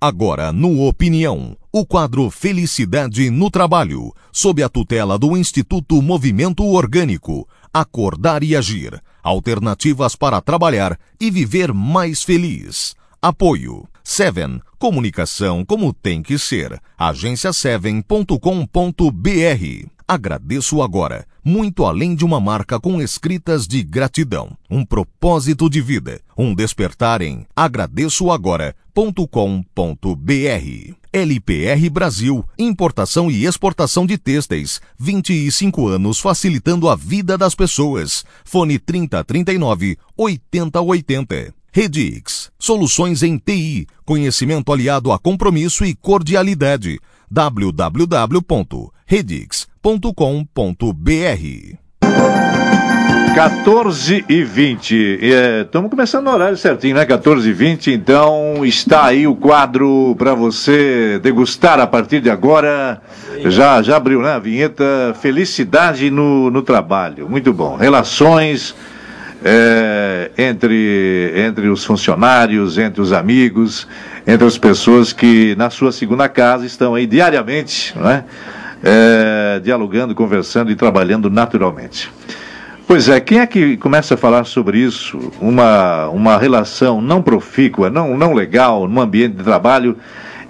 Agora, no Opinião, o quadro Felicidade no Trabalho, sob a tutela do Instituto Movimento Orgânico. Acordar e agir. Alternativas para trabalhar e viver mais feliz. Apoio. Seven. Comunicação como tem que ser. Agência7.com.br. Agradeço agora, muito além de uma marca com escritas de gratidão, um propósito de vida, um despertar em agradeçoagora.com.br. LPR Brasil, importação e exportação de têxteis, 25 anos facilitando a vida das pessoas. Fone 3039 8080. Redix, soluções em TI, conhecimento aliado a compromisso e cordialidade. www.redix.com.br 14 e 20. Estamos é, começando no horário certinho, né? 14 e 20. Então está aí o quadro para você degustar a partir de agora. Já, já abriu, né? A vinheta Felicidade no, no Trabalho. Muito bom. Relações é, entre, entre os funcionários, entre os amigos, entre as pessoas que na sua segunda casa estão aí diariamente, né? É, dialogando, conversando e trabalhando naturalmente. Pois é, quem é que começa a falar sobre isso? Uma, uma relação não profícua, não, não legal, no ambiente de trabalho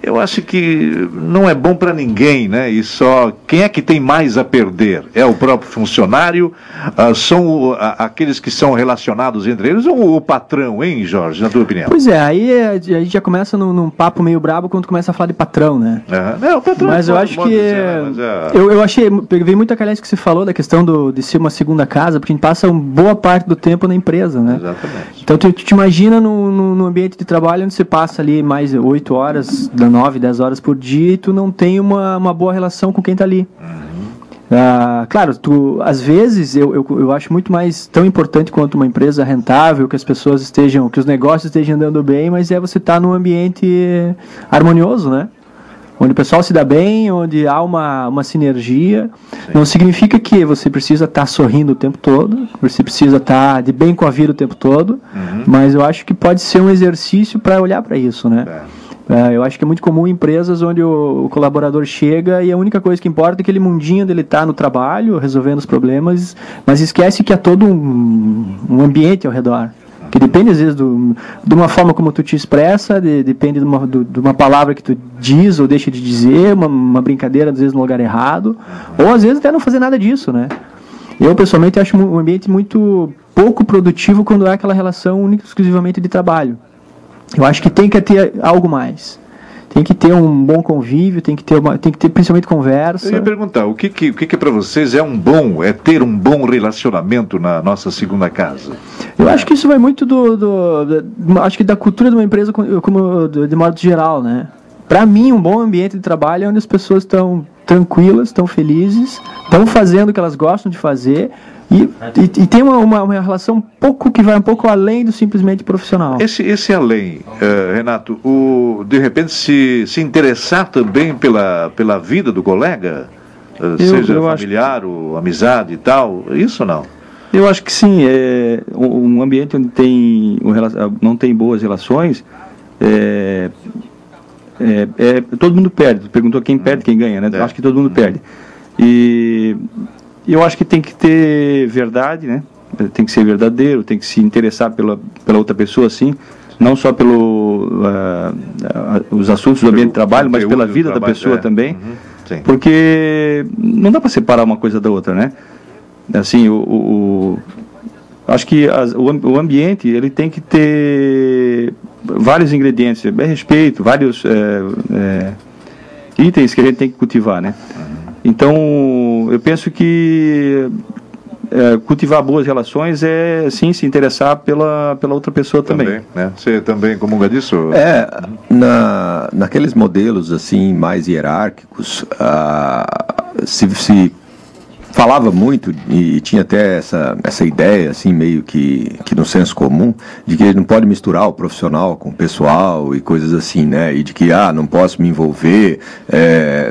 eu acho que não é bom para ninguém, né? E só quem é que tem mais a perder? É o próprio funcionário? Ah, são aqueles que são relacionados entre eles ou o patrão, hein, Jorge, na tua opinião? Pois é, aí a gente já começa num, num papo meio brabo quando começa a falar de patrão, né? É, é o patrão. Mas eu acho que dizer, mas é... eu, eu achei, veio muito a calhar isso que você falou da questão do, de ser uma segunda casa, porque a gente passa uma boa parte do tempo na empresa, né? Exatamente. Então tu, tu te imagina no, no, ambiente de trabalho onde você passa ali mais oito horas da 9, 10 horas por dia e tu não tem uma, uma boa relação com quem está ali. Uhum. Ah, claro, tu, às vezes eu, eu, eu acho muito mais tão importante quanto uma empresa rentável, que as pessoas estejam, que os negócios estejam andando bem, mas é você estar tá num ambiente harmonioso, né? Onde o pessoal se dá bem, onde há uma, uma sinergia. Sim. Não significa que você precisa estar tá sorrindo o tempo todo, você precisa estar tá de bem com a vida o tempo todo, uhum. mas eu acho que pode ser um exercício para olhar para isso, né? É. É, eu acho que é muito comum em empresas onde o, o, colaborador chega e a única coisa que importa é aquele mundinho dele estar tá no trabalho, resolvendo os problemas, mas esquece que há todo um, um ambiente ao redor. Que depende, às vezes, do, de uma forma como tu te expressa, de, depende de uma, do, de uma palavra que tu diz ou deixa de dizer, uma, uma brincadeira, às vezes, no lugar errado, ou às vezes até não fazer nada disso, né? Eu, pessoalmente, acho um ambiente muito pouco produtivo quando há aquela relação única exclusivamente de trabalho. Eu acho que tem que ter algo mais. Tem que ter um bom convívio, tem que ter, uma, tem que ter principalmente conversa. Eu ia perguntar, o que, que, o que, que para vocês é um bom, é ter um bom relacionamento na nossa segunda casa? Eu acho que isso vai muito do, do, do acho que da cultura de uma empresa como de modo geral, né? Para mim, um bom ambiente de trabalho é onde as pessoas estão tranquilas, estão felizes, estão fazendo o que elas gostam de fazer e, e, e tem uma, uma, uma, relação um pouco que vai um pouco além do simplesmente profissional. Esse, esse além, uh, Renato, o, de repente se, se interessar também pela, pela vida do colega, uh, eu, seja eu familiar ou amizade e tal, isso não? Eu acho que sim. É, um ambiente onde tem, não tem boas relações, é, é, é, todo mundo perde. Perguntou quem perde, quem ganha, né? É. Acho que todo mundo perde. E eu acho que tem que ter verdade, né? Tem que ser verdadeiro, tem que se interessar pela, pela outra pessoa, assim, não só pelo uh, uh, os assuntos do ambiente de trabalho, mas pela vida da pessoa é. também, uhum. porque não dá para separar uma coisa da outra, né? Assim, o, o, o acho que as, o, o, ambiente ele tem que ter vários ingredientes, é respeito, vários é, é, itens que a gente tem que cultivar, né? Uhum. Então, eu penso que é, cultivar boas relações é sim se interessar pela, pela outra pessoa também. também né? Você também comunga disso? É, na, naqueles modelos assim mais hierárquicos, ah, se, se falava muito e tinha até essa, essa ideia, assim, meio que, que no senso comum, de que ele não pode misturar o profissional com o pessoal e coisas assim, né? E de que, ah, não posso me envolver é,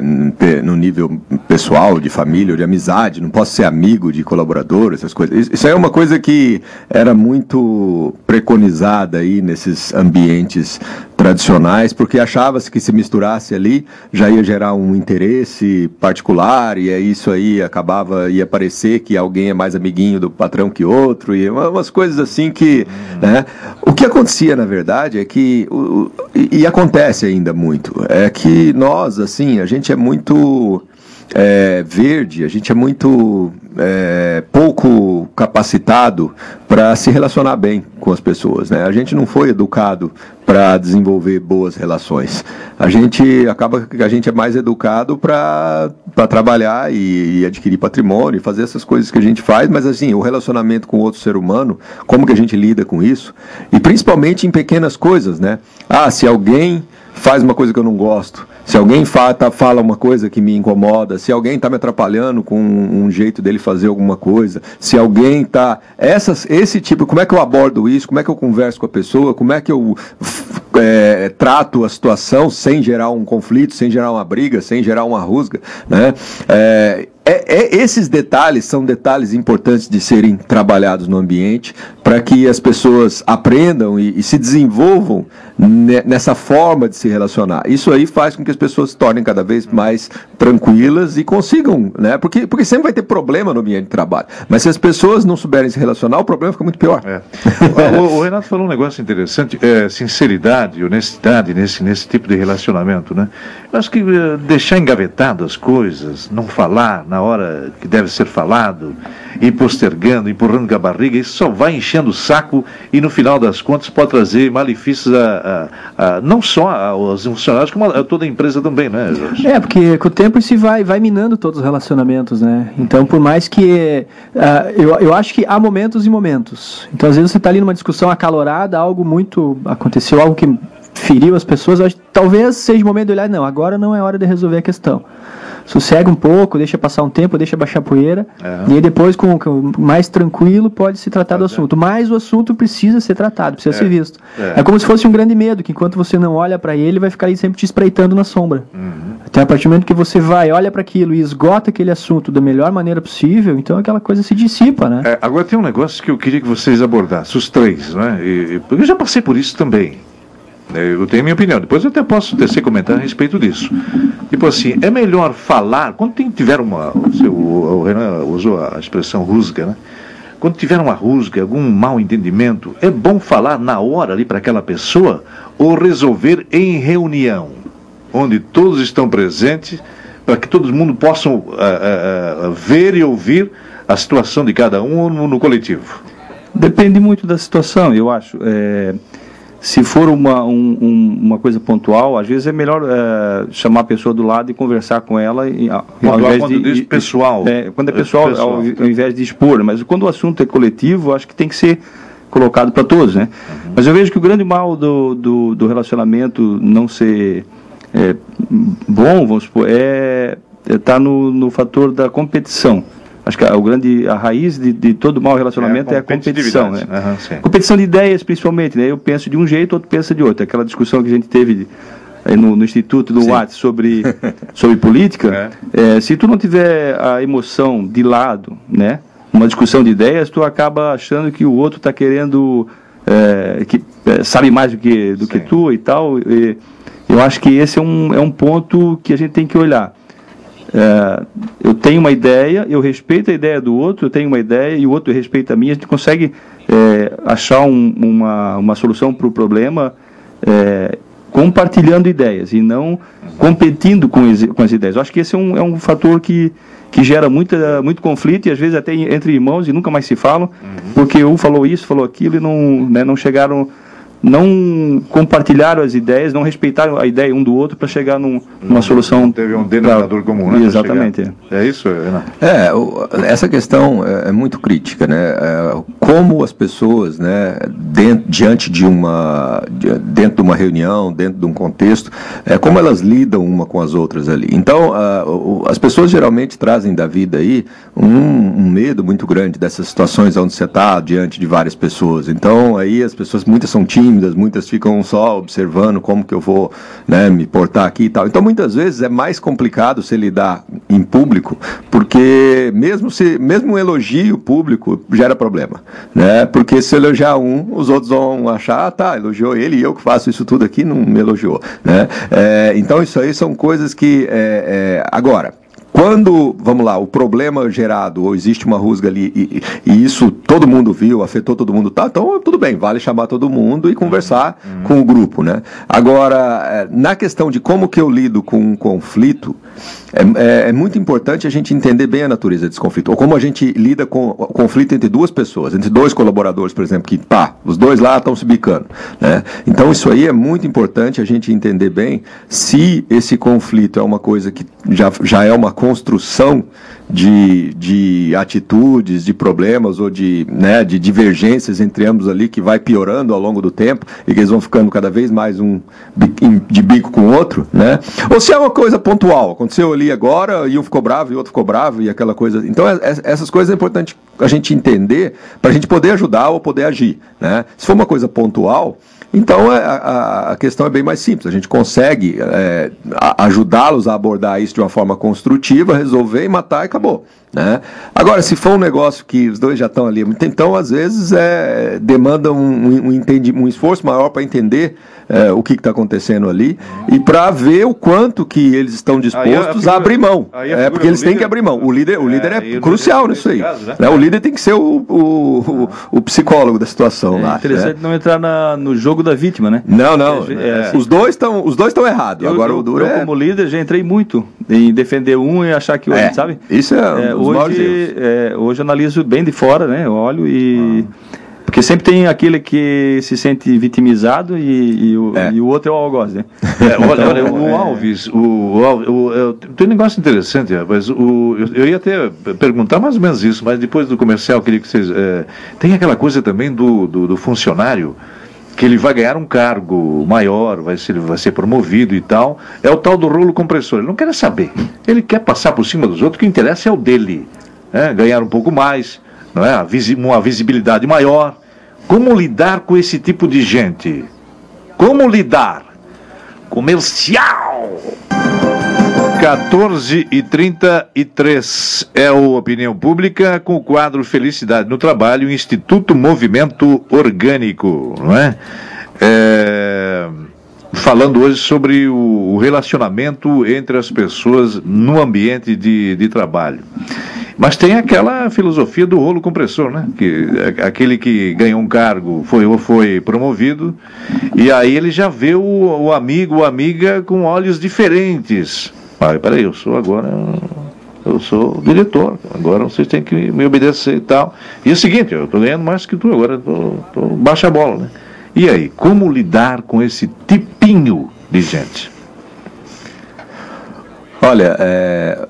no nível pessoal, de família ou de amizade, não posso ser amigo de colaborador, essas coisas. Isso aí é uma coisa que era muito preconizada aí nesses ambientes tradicionais, porque achava-se que se misturasse ali já ia gerar um interesse particular e é isso aí acabava ia parecer que alguém é mais amiguinho do patrão que outro e umas coisas assim que, uhum. né? O que acontecia na verdade é que o, e, e acontece ainda muito é que nós assim a gente é muito é, verde, a gente é muito é, pouco capacitado para se relacionar bem com as pessoas. Né? A gente não foi educado para desenvolver boas relações. A gente acaba que a gente é mais educado para trabalhar e, e, adquirir patrimônio, fazer essas coisas que a gente faz, mas assim, o relacionamento com outro ser humano, como que a gente lida com isso? E principalmente em pequenas coisas, né? Ah, se alguém faz uma coisa que eu não gosto, se alguém fala, tá, fala uma coisa que me incomoda, se alguém está me atrapalhando com um, um, jeito dele fazer alguma coisa, se alguém está. Esse tipo, como é que eu abordo isso? Como é que eu converso com a pessoa? Como é que eu é, trato a situação sem gerar um conflito, sem gerar uma briga, sem gerar uma rusga? Né? É, é, é, esses detalhes são detalhes importantes de serem trabalhados no ambiente para que as pessoas aprendam e, e, se desenvolvam nessa forma de se relacionar. Isso aí faz com que as pessoas se tornem cada vez mais tranquilas e consigam, né? Porque, porque sempre vai ter problema no ambiente de trabalho. Mas se as pessoas não souberem se relacionar, o problema fica muito pior. É. o, o, Renato falou um negócio interessante, é, sinceridade, honestidade nesse, nesse tipo de relacionamento, né? Eu acho que uh, deixar engavetado as coisas, não falar na hora que deve ser falado, ir postergando, empurrando com a barriga, isso só vai enchendo o saco e no final das contas pode trazer malefícios a, a, a não só aos funcionários, como a, toda a empresa também, né, Jorge? É, porque com o tempo isso vai, vai minando todos os relacionamentos, né? Então, por mais que. Uh, eu, eu acho que há momentos e momentos. Então, às vezes você está ali numa discussão acalorada, algo muito. aconteceu, algo que feriu as pessoas, acho, talvez seja o momento de olhar, não, agora não é hora de resolver a questão. Sossega um pouco, deixa passar um tempo, deixa baixar a poeira, é. e aí depois, com, com, mais tranquilo, pode se tratar do assunto. Mas o assunto precisa ser tratado, precisa é. ser visto. É. é. como se fosse um grande medo, que enquanto você não olha para ele, vai ficar aí sempre te espreitando na sombra. Uhum. Até a partir do momento que você vai, olha para aquilo e esgota aquele assunto da melhor maneira possível, então aquela coisa se dissipa, né? É, agora tem um negócio que eu queria que vocês abordassem, os três, né? E, porque eu já passei por isso também. Eu tenho minha opinião. Depois eu até posso descer comentar a respeito disso. Tipo assim, é melhor falar, quando tem, tiver uma. O Renan usou a expressão rusga, né? Quando tiver uma rusga, algum mal entendimento, é bom falar na hora ali para aquela pessoa ou resolver em reunião, onde todos estão presentes, para que todo mundo possa uh, uh, uh, ver e ouvir a situação de cada um no, no coletivo. Depende muito da situação, eu acho. É se for uma, um, um, uma coisa pontual, às vezes é melhor é, chamar a pessoa do lado e conversar com ela. E, ao invés de, diz pessoal. É, quando é pessoal, pessoal, ao, ao invés de expor. Mas quando o assunto é coletivo, acho que tem que ser colocado para todos, né? Uhum. Mas eu vejo que o grande mal do, do, do relacionamento não ser é, bom, vamos supor, é estar é tá no, no fator da competição. Acho que a, o grande, a raiz de, de todo mau relacionamento é a, é a competição. Né? Uhum, competição de ideias, principalmente. Né? Eu penso de um jeito, outro pensa de outro. Aquela discussão que a gente teve no, no, Instituto do WhatsApp sobre, sobre política, é. É, se tu não tiver a emoção de lado, né, uma discussão de ideias, tu acaba achando que o outro está querendo, é, que é, sabe mais do que, do que tu e tal. E eu acho que esse é um, é um ponto que a gente tem que olhar. É, eu tenho uma ideia, eu respeito a ideia do outro, eu tenho uma ideia e o outro respeita a minha, a gente consegue é, achar um, uma, uma solução para o problema é, compartilhando ideias e não competindo com, com as ideias. Eu acho que esse é um, é um fator que, que gera muita, muito conflito e às vezes até entre irmãos e nunca mais se falam, uhum. porque um falou isso, falou aquilo e não, né, não chegaram não compartilharam as ideias, não respeitaram a ideia um do outro para chegar num, numa não, solução. Teve um denominador pra... comum, né? Exatamente. É isso, Renato? É, essa questão é, é muito crítica, né? É, como as pessoas, né, dentro, diante de uma, dentro de uma reunião, dentro de um contexto, é, como elas lidam uma com as outras ali. Então, as pessoas geralmente trazem da vida aí um, um medo muito grande dessas situações onde você está diante de várias pessoas. Então, aí as pessoas, muitas são tímidas tímidas, muitas ficam só observando como que eu vou né, me portar aqui e tal. Então, muitas vezes é mais complicado se lidar em público, porque mesmo se mesmo um elogio público gera problema, né? Porque se elogiar um, os outros vão achar, ah, tá, elogiou ele e eu que faço isso tudo aqui não me elogiou, né? É, então, isso aí são coisas que é, é, agora quando, vamos lá, o problema gerado, ou existe uma rusga ali, e, e, isso todo mundo viu, afetou todo mundo, tá? Então, tudo bem, vale chamar todo mundo e conversar uhum. com o grupo, né? Agora, é, na questão de como que eu lido com um conflito, é, é, é, muito importante a gente entender bem a natureza desse conflito, ou como a gente lida com o conflito entre duas pessoas, entre dois colaboradores, por exemplo, que, pá, os dois lá estão se bicando, né? Então, isso aí é muito importante a gente entender bem se esse conflito é uma coisa que já, já é uma construção de, de atitudes, de problemas ou de, né, de divergências entre ambos ali que vai piorando ao longo do tempo e que eles vão ficando cada vez mais um de bico com o outro, né? Ou se é uma coisa pontual, aconteceu ali agora e um ficou bravo e outro ficou bravo e aquela coisa. Então é, é, essas coisas é importante a gente entender para a gente poder ajudar ou poder agir, né? Se for uma coisa pontual, então é, a, a, questão é bem mais simples. A gente consegue é, ajudá-los a abordar isso de uma forma construtiva, resolver e matar e acabou. Né? Agora, se for um negócio que os dois já estão ali, então às vezes é, demanda um, um, um, um esforço maior para entender é, o que está acontecendo ali e para ver o quanto que eles estão dispostos a, figura, a, abrir mão. A é porque eles têm que abrir mão. O líder, o líder é, é crucial nisso aí. Caso, né? né? O líder tem que ser o, o, o, o psicólogo da situação é lá. Interessante né? não entrar na, no jogo da vítima, né? Não, não. É, os dois estão os dois estão errados. Eu, Agora eu, o duro eu, é... como líder já entrei muito em defender um e achar que o outro, sabe? Isso é, hoje é, hoje analiso bem de fora, né? Eu olho e. Ah. Porque sempre tem aquele que se sente vitimizado e, e, o, é. e o, outro é o algoz, né? É, olha, olha, o é. Alves, o, o, o, tem um negócio interessante, rapaz. O, eu, eu, ia até perguntar mais ou menos isso, mas depois do comercial, queria que vocês. É, tem aquela coisa também do, do, do, funcionário que ele vai ganhar um cargo maior, vai ser, vai ser promovido e tal. É o tal do rolo compressor. Ele não quer saber. Ele quer passar por cima dos outros, o que interessa é o dele né, ganhar um pouco mais, não é? uma visibilidade maior. Como lidar com esse tipo de gente? Como lidar? Comercial! 14 e 33 é o Opinião Pública com o quadro Felicidade no Trabalho, Instituto Movimento Orgânico, não é? é falando hoje sobre o relacionamento entre as pessoas no ambiente de, de trabalho. Mas tem aquela filosofia do rolo compressor, né? Que é aquele que ganhou um cargo foi ou foi promovido e aí ele já vê o, o amigo ou amiga com olhos diferentes. Ah, peraí, eu sou agora eu sou diretor, agora vocês têm que me obedecer e tal. E é o seguinte, eu estou ganhando mais que tu, agora tô, baixa a bola, né? E aí, como lidar com esse tipinho de gente? Olha, é,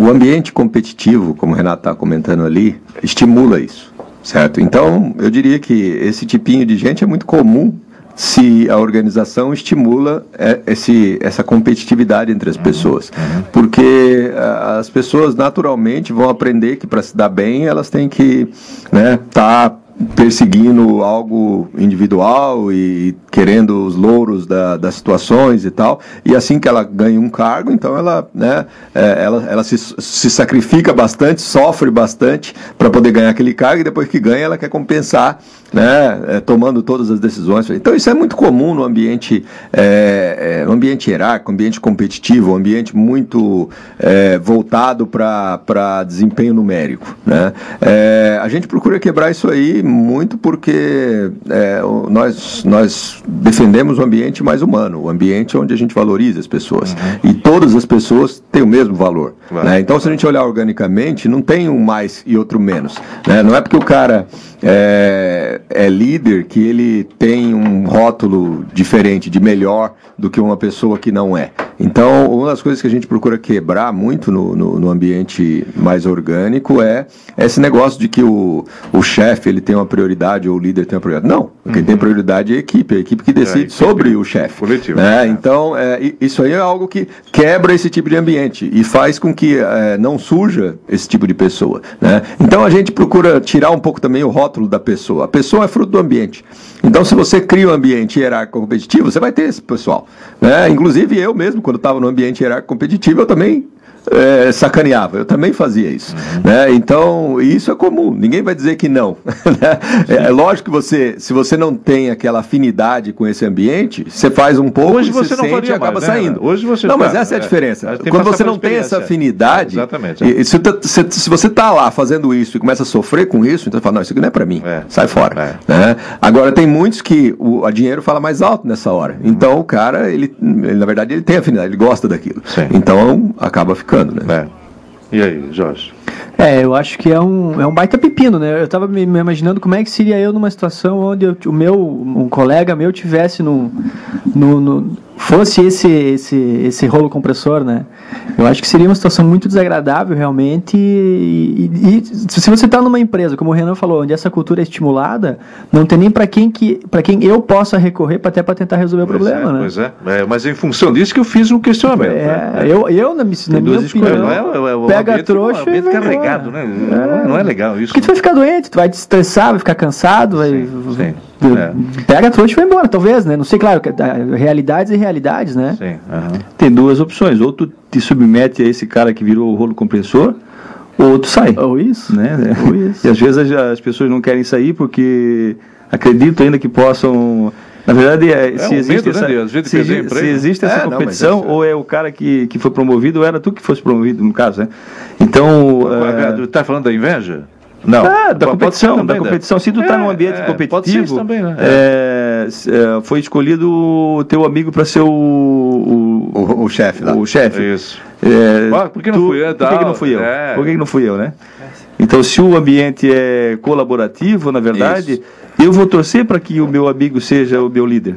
o ambiente competitivo, como o Renato está comentando ali, estimula isso, certo? Então, eu diria que esse tipinho de gente é muito comum se a organização estimula é, esse, essa competitividade entre as uhum. pessoas. Uhum. Porque as pessoas naturalmente vão aprender que para se dar bem elas têm que estar né, tá perseguindo algo individual e querendo os louros da, das situações e tal. E assim que ela ganha um cargo, então ela, né, é, ela, ela se, se sacrifica bastante, sofre bastante para poder ganhar aquele cargo e depois que ganha ela quer compensar né, é, tomando todas as decisões. Então isso é muito comum no ambiente, é, é, ambiente hierárquico, ambiente competitivo, ambiente muito é, voltado para desempenho numérico. Né? É, a gente procura quebrar isso aí muito porque é, nós, nós defendemos o um ambiente mais humano, o um ambiente onde a gente valoriza as pessoas. Uhum. E todas as pessoas têm o mesmo valor. Né? Então se a gente olhar organicamente, não tem um mais e outro menos. Né? Não é porque o cara é, é, líder que ele tem um rótulo diferente de melhor do que uma pessoa que não é. Então, uma das coisas que a gente procura quebrar muito no, no, no ambiente mais orgânico é esse negócio de que o, o chefe ele tem uma prioridade ou o líder tem uma prioridade. Não, quem uhum. tem prioridade é a equipe, a equipe que decide é, equipe sobre o chefe. Né? É. Então, é, isso aí é algo que, que quebra esse tipo de ambiente e faz com que é, não suja esse tipo de pessoa. Né? Então a gente procura tirar um pouco também o rótulo da pessoa. A pessoa é fruto do ambiente. Então, se você cria um ambiente hierárquico competitivo, você vai ter esse pessoal. Né? Inclusive, eu mesmo, quando estava no ambiente hierárquico competitivo, eu também é, sacaneava. Eu também fazia isso. Uhum. Né? Então, isso é comum. Ninguém vai dizer que não. Né? é, é, lógico que você, se você não tem aquela afinidade com esse ambiente, você faz um pouco Hoje e você não sente e acaba mais, né? saindo. Hoje você não, mas essa é a diferença. É, Quando você não tem essa afinidade, Exatamente. E, se, se, se, você está lá fazendo isso e começa a sofrer com isso, então você fala, não, isso aqui não é para mim. É. Sai fora. É. Né? Agora, tem muitos que o a dinheiro fala mais alto nessa hora. Então, o cara, ele, ele, na verdade, ele tem afinidade, ele gosta daquilo. Sim. Então, acaba ficando, né? É. E aí, Jorge? É, eu acho que é um, é um baita pepino, né? Eu tava me, me imaginando como é que seria eu numa situação onde eu, o meu, um colega meu tivesse no, no, no fosse esse, esse, esse rolo compressor, né? Eu acho que seria uma situação muito desagradável, realmente. E, e, e se você está numa empresa, como o Renan falou, onde essa cultura é estimulada, não tem nem para quem que, para quem eu possa recorrer para até para tentar resolver pois o problema, é, né? Pois é. é. Mas em função disso que eu fiz um questionamento. É, né? eu, eu na, na minha opinião, não é, é, é, pega ambiente, trouxa um e vai carregado, né? Não, não é legal isso. Porque tu vai ficar doente, tu vai te estressar, vai ficar cansado, vai. sim, é. Pega a trouxa e vai embora, talvez, né? Não sei, claro, ah, realidades e realidades, né? Sim, aham. Tem duas opções. Ou tu te submete a esse cara que virou o rolo compressor, ou tu sai. Ou isso. Né? Ou isso. E às vezes as, as pessoas não querem sair porque acreditam ainda que possam. Na verdade, é, se um existe medo, né, essa, vezes, se, emprego. se existe essa É, não, competição, isso é- ou é o cara que, que foi promovido, ou era tu que fosse promovido, no caso, né? Então. é, Tu tá falando da inveja? Não. ah, da Pode competição, ser da também, né? competição. Se tu tá É, num ambiente é, competitivo, pode ser isso também, né? é, s- é, foi escolhido o teu amigo para ser o, o, O, o chefe lá. o chefe. Isso. É, Ah, por que não fui eu, Por que, que não fui eu? É. Por que, que não fui eu, né? Então, se o ambiente é colaborativo, na verdade, eu vou torcer para que o meu amigo seja o meu líder.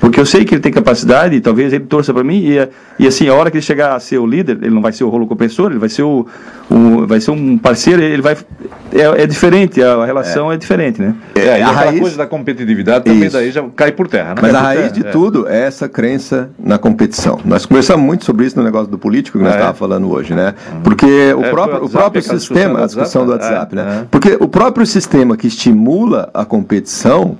Porque eu sei que ele tem capacidade, e talvez ele torça para mim, e, e assim, a hora que ele chegar a ser o líder, ele não vai ser o rolo compressor, ele vai ser, o, o- vai ser um parceiro, ele vai. É, é diferente, a relação é, diferente, né? É, e a aquela raiz- coisa da competitividade também Isso. daí já cai por terra, né? Mas a Cai por raiz de terra, é. tudo é essa crença na competição. Nós conversamos muito sobre isso no negócio do político que nós Ah, é? estávamos falando hoje, né? Porque o É, próprio, o próprio sistema, a discussão do do WhatsApp, né? é. Porque o próprio sistema que estimula a competição,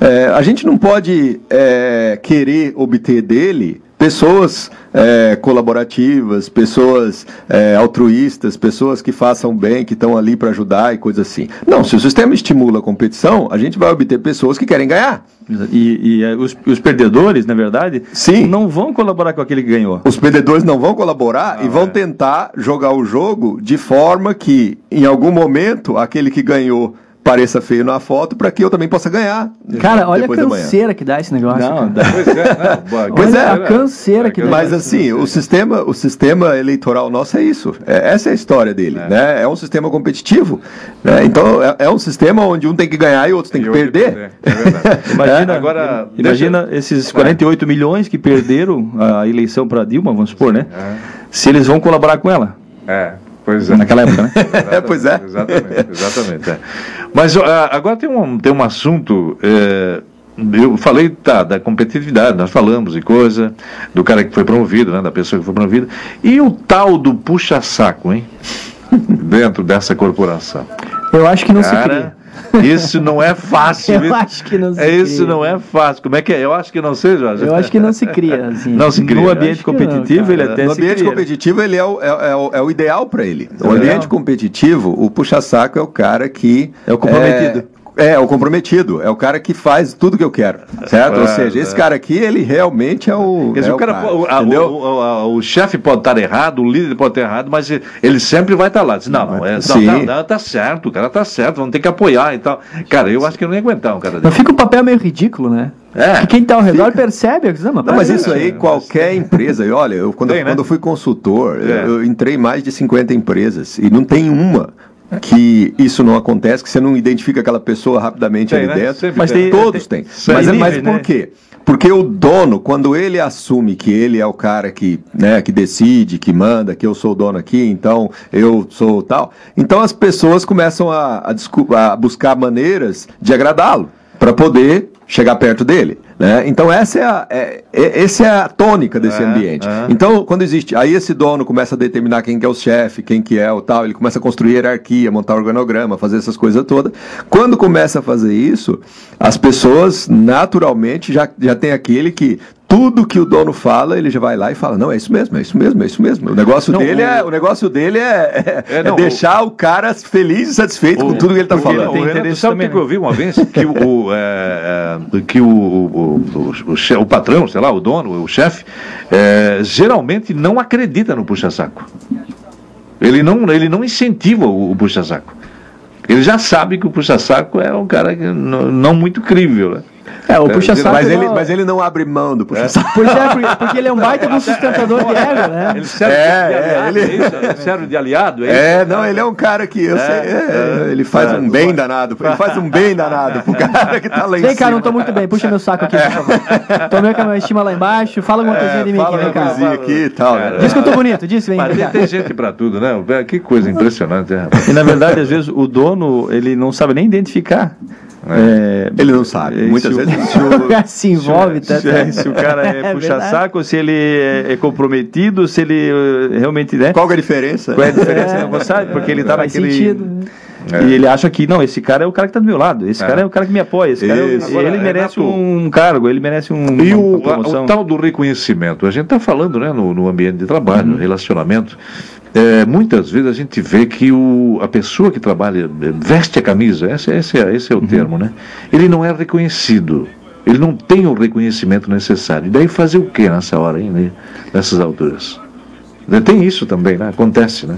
é, a gente não pode é, querer obter dele pessoas é, colaborativas, pessoas é, altruístas, pessoas que façam bem, que estão ali para ajudar e coisa assim. Não, se o sistema estimula a competição, a gente vai obter pessoas que querem ganhar. E, e, eh, os, os perdedores, na verdade, Sim. não vão colaborar com aquele que ganhou. Os perdedores não vão colaborar e vão tentar jogar o jogo de forma que, em algum momento, aquele que ganhou pareça feio na foto para que eu também possa ganhar. Cara, olha a depois da manhã. canseira que dá esse negócio. Não, cara. dá- Pois é, não, Pois é, a canseira que dá. Mas assim, o sistema, o sistema eleitoral nosso é isso. É, essa é a história dele. É, né? é um sistema competitivo. Né? Então é, é um sistema onde um tem que ganhar e outros tem que outro perder. É verdade. Imagina, É, agora, imagina esses 48 milhões que perderam a eleição para Dilma, vamos supor, né? Se eles vão colaborar com ela É, pois é. naquela época, né? É, pois é. Exatamente, exatamente. é. Mas agora tem um, tem um assunto. é, eu falei tá, da competitividade, nós falamos e coisa, do cara que foi promovido, né, da pessoa que foi promovida. E o tal do puxa-saco, hein? Dentro dessa corporação. Eu acho que não se Cara, cria. Isso não é fácil. Eu acho que não se É, Isso cria. não é fácil. Como é que é? Eu acho que não sei, Jorge. Eu acho que não se cria, assim. Não se cria. No ambiente não, competitivo, cara. ele até No se ambiente cria. competitivo, ele é o, é, é o, é o ideal para ele. No É. ambiente competitivo, o puxa-saco é o cara que. É o comprometido. É, é o comprometido. É o cara que faz tudo que eu quero. Certo? Ou É, seja, esse é. cara aqui, ele realmente é o. Quer dizer, é o cara, po- a- entendeu? o, o- a- o chefe pode estar errado, o líder pode estar errado, mas ele sempre vai estar lá. Diz, não, não, é, não, Sim. tá, não, tá certo, o cara tá certo, vamos ter que apoiar e tal. Cara, eu acho que eu não ia aguentar um cara Mas desse. fica um papel meio ridículo, né? É. Porque quem tá ao redor percebe. Não, Não, mas isso aí, qualquer empresa, e olha, eu, quando, Tem, né? quando eu fui consultor, É. eu, eu entrei em mais de 50 empresas e não tem uma que isso não acontece, que você não identifica aquela pessoa rapidamente Tem, ali né? dentro. Sempre mas tem. todos têm. Mas, mas níveis, por né? quê? Porque o dono, quando ele assume que ele é o cara que, né, que decide, que manda, que eu sou o dono aqui, então eu sou tal, então as pessoas começam a, a, a buscar maneiras de agradá-lo para poder chegar perto dele. Né? Então essa é a, é, é, essa é a tônica desse É, ambiente. é. Então quando existe, aí esse dono começa a determinar quem que é o chefe, quem que é o tal, ele começa a construir hierarquia, montar organograma, fazer essas coisas todas. Quando começa a fazer isso, as pessoas naturalmente já, já tem aquele que tudo que o dono fala, ele já vai lá e fala, não, é isso mesmo, é isso mesmo, é isso mesmo. O negócio Não, dele o- é, o negócio dele é, é, É, não, é deixar o... cara feliz e satisfeito com tudo que ele está falando. o tem Renato, interesse sabe o que, que eu né? vi uma vez? Que o, o, é, é, que o, o, o, o, o patrão, sei lá, o dono, o chefe, é, geralmente não acredita no puxa-saco. Ele não, ele não incentiva o, o puxa-saco. Ele já sabe que o puxa-saco é um cara que não, não muito crível, né? É, o É, puxa-saco. Mas ele, não- mas ele não abre mão do puxa-saco. Pois é, porque- porque ele é um baita de um sustentador de ego, né? Ele serve É, de é, aliado, ele- é isso? Serve de aliado, é isso? É, não, ele é um cara que eu sei, é, ele faz um bem danado, ele faz um bem danado pro cara que tá lá em Vem cá, não tô muito bem, puxa meu saco aqui, por favor. Tomei com a minha estima lá embaixo, fala alguma coisinha de mim É, aqui, fala vem uma cá. coisinha aqui e tal. né? Diz que eu tô bonito, diz, vem, Mas vem tem, cá. tem gente pra tudo, né? Que coisa impressionante, é, rapaz. E na verdade, às vezes, o dono, ele não sabe nem identificar. É, Ele não sabe, é, muitas se o- vezes. se o- Se envolve, tá? se, é, se o cara é, É puxa-saco, se ele é, é comprometido, se ele realmente. Né? Qual é a diferença? Qual é a diferença? Não sabe? Porque ele tá Faz naquele. sentido. né? E ele acha que, não, esse cara é o cara que tá do meu lado, esse cara é o cara que me apoia, esse cara é o- Isso. ele Agora, merece Renato, um cargo, ele merece um, E o, a- o tal do reconhecimento, a gente está falando né, no, no ambiente de trabalho, no relacionamento. É, muitas vezes a gente vê que o, a pessoa que trabalha, veste a camisa, esse, esse é, esse é o termo, né? Ele não é reconhecido. Ele não tem o reconhecimento necessário. E daí fazer o que nessa hora, hein, né, nessas alturas? Tem isso também, né? Acontece, né?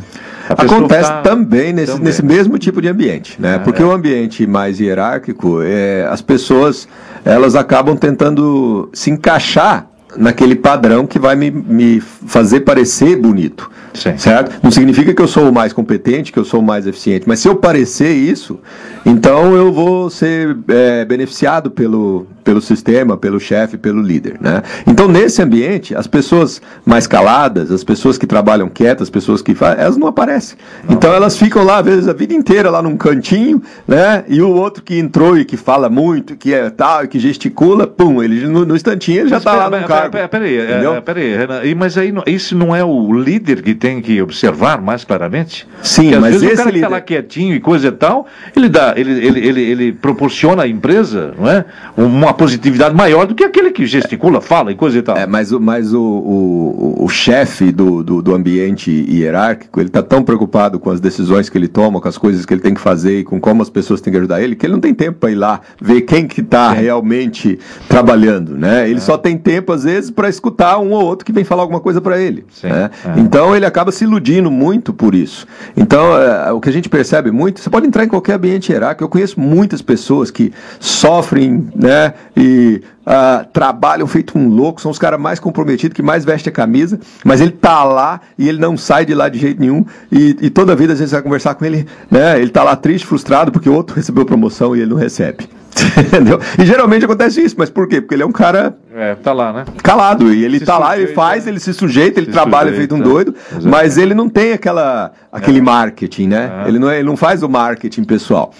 Acontece tá- também nesse, também. nesse mesmo tipo de ambiente, né? Ah, Porque é. o ambiente mais hierárquico, é, as pessoas elas acabam tentando se encaixar naquele padrão que vai me, me fazer parecer bonito. Sim. Certo? Não significa que eu sou o mais competente, que eu sou o mais eficiente, mas se eu parecer isso, então eu vou ser é, beneficiado pelo, pelo sistema, pelo chefe, pelo líder. Né? Então, nesse ambiente, as pessoas mais caladas, as pessoas que trabalham quietas, as pessoas que fazem, elas não aparecem. Então, elas ficam lá, às vezes, a vida inteira lá num cantinho, né? e o outro que entrou e que fala muito, que é tal, que gesticula, pum, ele no, no instantinho ele já está lá num pera- cargo. pera- Peraí, é, é, peraí, Renan, e- mas aí isso não é o líder que tem que observar mais claramente? Sim, Porque às mas vezes o esse cara que está líder- lá quietinho e coisa e tal, ele, dá, ele, ele, ele, ele proporciona à empresa não é? uma positividade maior do que aquele que gesticula, fala e coisa e tal. É, mas o, mas o, o, o- o chefe do, do, do ambiente hierárquico, ele está tão preocupado com as decisões que ele toma, com as coisas que ele tem que fazer e com como as pessoas têm que ajudar ele, que ele não tem tempo para ir lá ver quem que está realmente trabalhando, né? Ele só tem tempo, às vezes, para escutar um ou outro que vem falar alguma coisa para ele. Sim, né? é. Então, ele acaba se iludindo muito por isso. Então, é, o que a gente percebe muito, você pode entrar em qualquer ambiente hierárquico, eu conheço muitas pessoas que sofrem, né, e ah, trabalham feito um louco, são os caras mais comprometidos, que mais veste a camisa, mas ele tá lá e ele não sai de lá de jeito nenhum, e, e toda vida, vezes, você vai conversar com ele, né, ele tá lá triste, frustrado, porque o outro recebeu promoção e ele não recebe. Entendeu? E geralmente acontece isso, mas por quê? Porque ele é um cara É, tá lá, né? calado. E ele Se tá lá, ele sujeita, faz, ele se sujeita, ele Se trabalha sujeita, feito um doido, Exatamente. mas ele não tem aquela, aquele marketing, né? Ele, não é, ele não faz o marketing pessoal.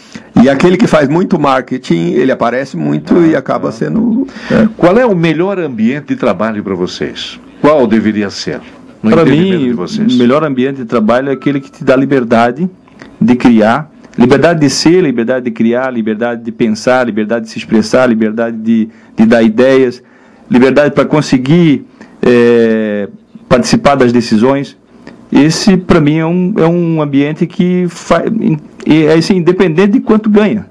E aquele que faz muito marketing, ele aparece muito e acaba sendo. né? Qual é o melhor ambiente de trabalho para vocês? Qual deveria ser? Para entendimento mim, de vocês? o melhor ambiente de trabalho é aquele que te dá liberdade de criar, liberdade de ser, liberdade de criar, liberdade de pensar, liberdade de se expressar, liberdade de, de dar ideias, liberdade para conseguir eh, participar das decisões. Esse, para mim, é um, é um ambiente que faz, é assim, independente de quanto ganha.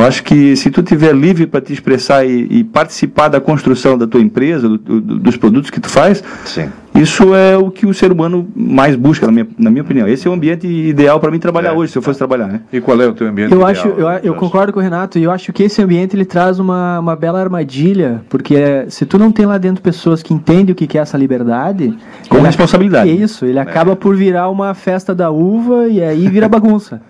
Eu acho que se tu tiver livre para te expressar e, e participar da construção da tua empresa, do- do- dos produtos que tu faz, Sim. isso é o que o ser humano mais busca, na minha, na minha opinião. Esse é o ambiente ideal para mim trabalhar É. hoje, se eu fosse trabalhar, né? E qual é o teu ambiente Eu ideal, acho, eu, eu concordo com o Renato e eu acho que esse ambiente ele traz uma, uma bela armadilha, porque é, se tu não tem lá dentro pessoas que entendem o que é essa liberdade, Com responsabilidade. É isso, ele acaba por virar uma festa da uva e aí vira bagunça.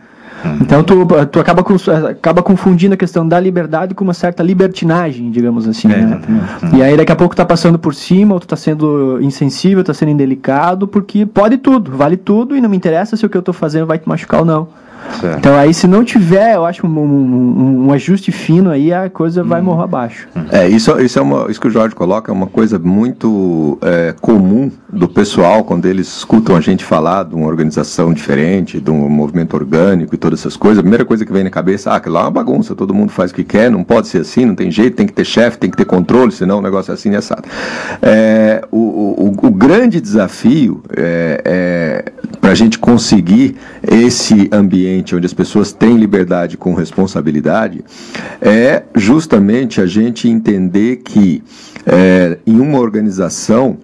Hum. Então tu, tu acaba, acaba confundindo a questão da liberdade com uma certa libertinagem, digamos assim. É, né? E aí daqui a pouco tá passando por cima, ou tu tá sendo insensível, tá sendo indelicado, porque pode tudo, vale tudo e não me interessa se o que eu tô fazendo vai te machucar ou não. Certo. Então aí se não tiver, eu acho um, um, um ajuste fino aí, a coisa vai hum. morrer abaixo. É, isso, isso é uma, isso que o Jorge coloca é uma coisa muito é, comum do pessoal quando eles escutam a gente falar de uma organização diferente, de um movimento orgânico e todas essas coisas. A primeira coisa que vem na cabeça, ah, aquilo lá é uma bagunça, todo mundo faz o que quer, não pode ser assim, não tem jeito, tem que ter chefe, tem que ter controle, senão o negócio é assim e assado. É, o, o, o, grande desafio é, é para a gente conseguir esse ambiente onde as pessoas têm liberdade com responsabilidade é justamente a gente entender que é, em uma organização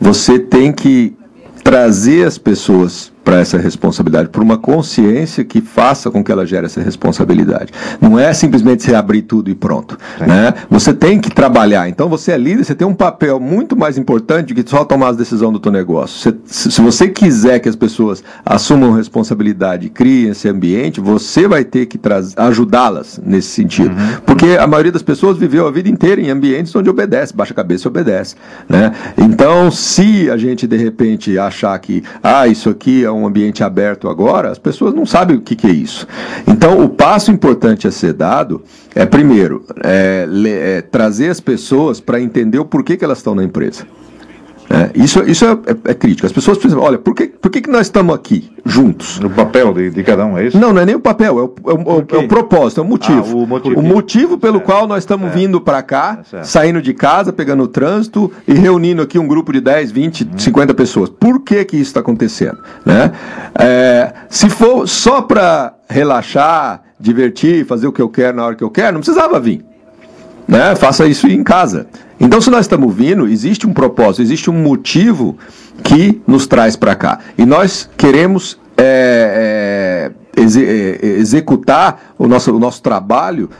você tem que trazer as pessoas para essa responsabilidade, por uma consciência que faça com que ela gere essa responsabilidade. Não é simplesmente você abrir tudo e pronto. Né? Você tem que trabalhar. Então você é líder, você tem um papel muito mais importante do que só tomar as decisões do teu negócio. Você, se você quiser que as pessoas assumam responsabilidade e criem esse ambiente, você vai ter que ajudá-las nesse sentido. Uhum. Porque a maioria das pessoas viveu a vida inteira em ambientes onde obedece, baixa a cabeça e obedece. Né? Então, se a gente de repente achar que ah, isso aqui é um ambiente aberto agora, as pessoas não sabem o que, que é isso. Então, o passo importante a ser dado é, primeiro, é, é, trazer as pessoas para entender o porquê que elas estão na empresa. É, isso isso é, é, é, crítico. As pessoas precisam. Olha, por que, por que, que nós estamos aqui juntos? O papel de, de cada um, é isso? Não, não é nem o papel, é o, é o, é o propósito, é o motivo. Ah, o motivo. O motivo pelo qual nós estamos vindo para cá, saindo de casa, pegando o trânsito e reunindo aqui um grupo de 10, 20, hum. 50 pessoas. Por que, que isso está acontecendo? Né? É, se for só para relaxar, divertir, fazer o que eu quero na hora que eu quero, não precisava vir. Né? Faça isso em casa. Então, se nós estamos vindo, existe um propósito, existe um motivo que nos traz para cá. E nós queremos é, é, é, executar o nosso, o nosso trabalho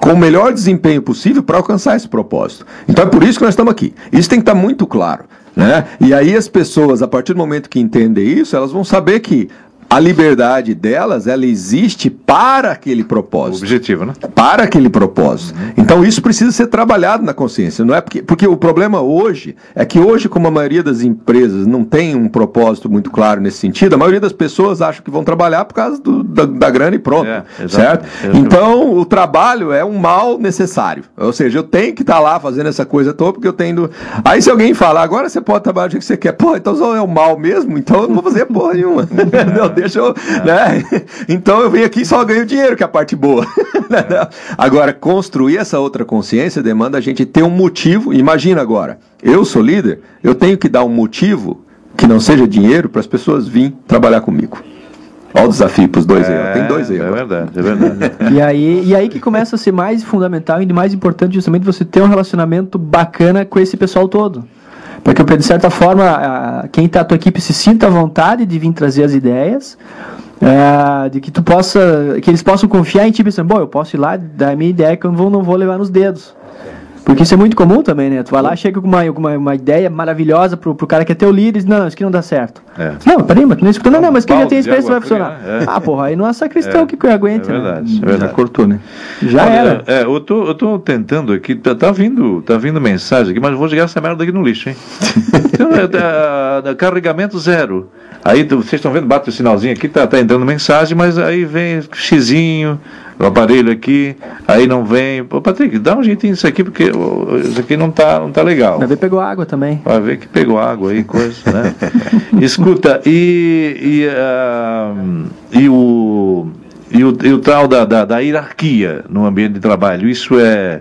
com o melhor desempenho possível para alcançar esse propósito. Então é por isso que nós estamos aqui. Isso tem que estar muito claro. Né? E aí as pessoas, a partir do momento que entendem isso, elas vão saber que a liberdade delas, ela existe para aquele propósito. O objetivo, né? Para aquele propósito. Uhum. Então isso precisa ser trabalhado na consciência, não é porque porque o problema hoje é que hoje como a maioria das empresas não tem um propósito muito claro nesse sentido, a maioria das pessoas acham que vão trabalhar por causa do, da, da, grana e pronto, é, certo? Então o trabalho é um mal necessário. Ou seja, eu tenho que estar tá lá fazendo essa coisa toda porque eu tenho Aí se alguém falar, agora você pode trabalhar o que você quer, pô, então é o mal mesmo, então eu não vou fazer porra nenhuma. deixa eu. É. Né? Então eu venho aqui e só ganho dinheiro, que é a parte boa. É. agora, construir essa outra consciência demanda a gente ter um motivo. Imagina agora, eu sou líder, eu tenho que dar um motivo que não seja dinheiro para as pessoas virem trabalhar comigo. Olha o desafio para os dois é, aí. Tem dois aí. É agora. verdade, é verdade. e, aí, e aí que começa a ser mais fundamental e mais importante justamente você ter um relacionamento bacana com esse pessoal todo. Para que, de certa forma, quem está tua equipe se sinta à vontade de vir trazer as ideias, é, de que tu possa, que eles possam confiar em ti, pensando, bom, eu posso ir lá dar minha ideia que eu não vou, não vou levar nos dedos. Porque isso é muito comum também, né? Tu vai lá, chega com uma, uma, uma ideia maravilhosa pro, pro cara que é teu líder e diz, não, isso aqui não dá certo. É. Não, peraí, mas tu não escutou, não, não, mas quem já tem experiência vai funcionar. É. Ah, porra, aí não é sacristão é. que aguente, é verdade, né? É verdade. Já cortou, né? Já Olha, era. É, eu tô, eu tô tentando aqui, tá, tá, vindo, tá vindo mensagem aqui, mas vou jogar essa merda aqui no lixo, hein? então, é, é, carregamento zero. Aí vocês estão vendo, bate o sinalzinho aqui, tá, tá entrando mensagem, mas aí vem xizinho, o aparelho aqui, aí não vem. Ô, Patrick, dá um jeitinho nisso aqui, porque isso aqui não tá, não tá legal. Vai ver pegou água também. Vai ver que pegou água aí, coisa, né? Escuta, e, e, uh, e, o, e, o, e o tal da, da, da hierarquia no ambiente de trabalho, isso é,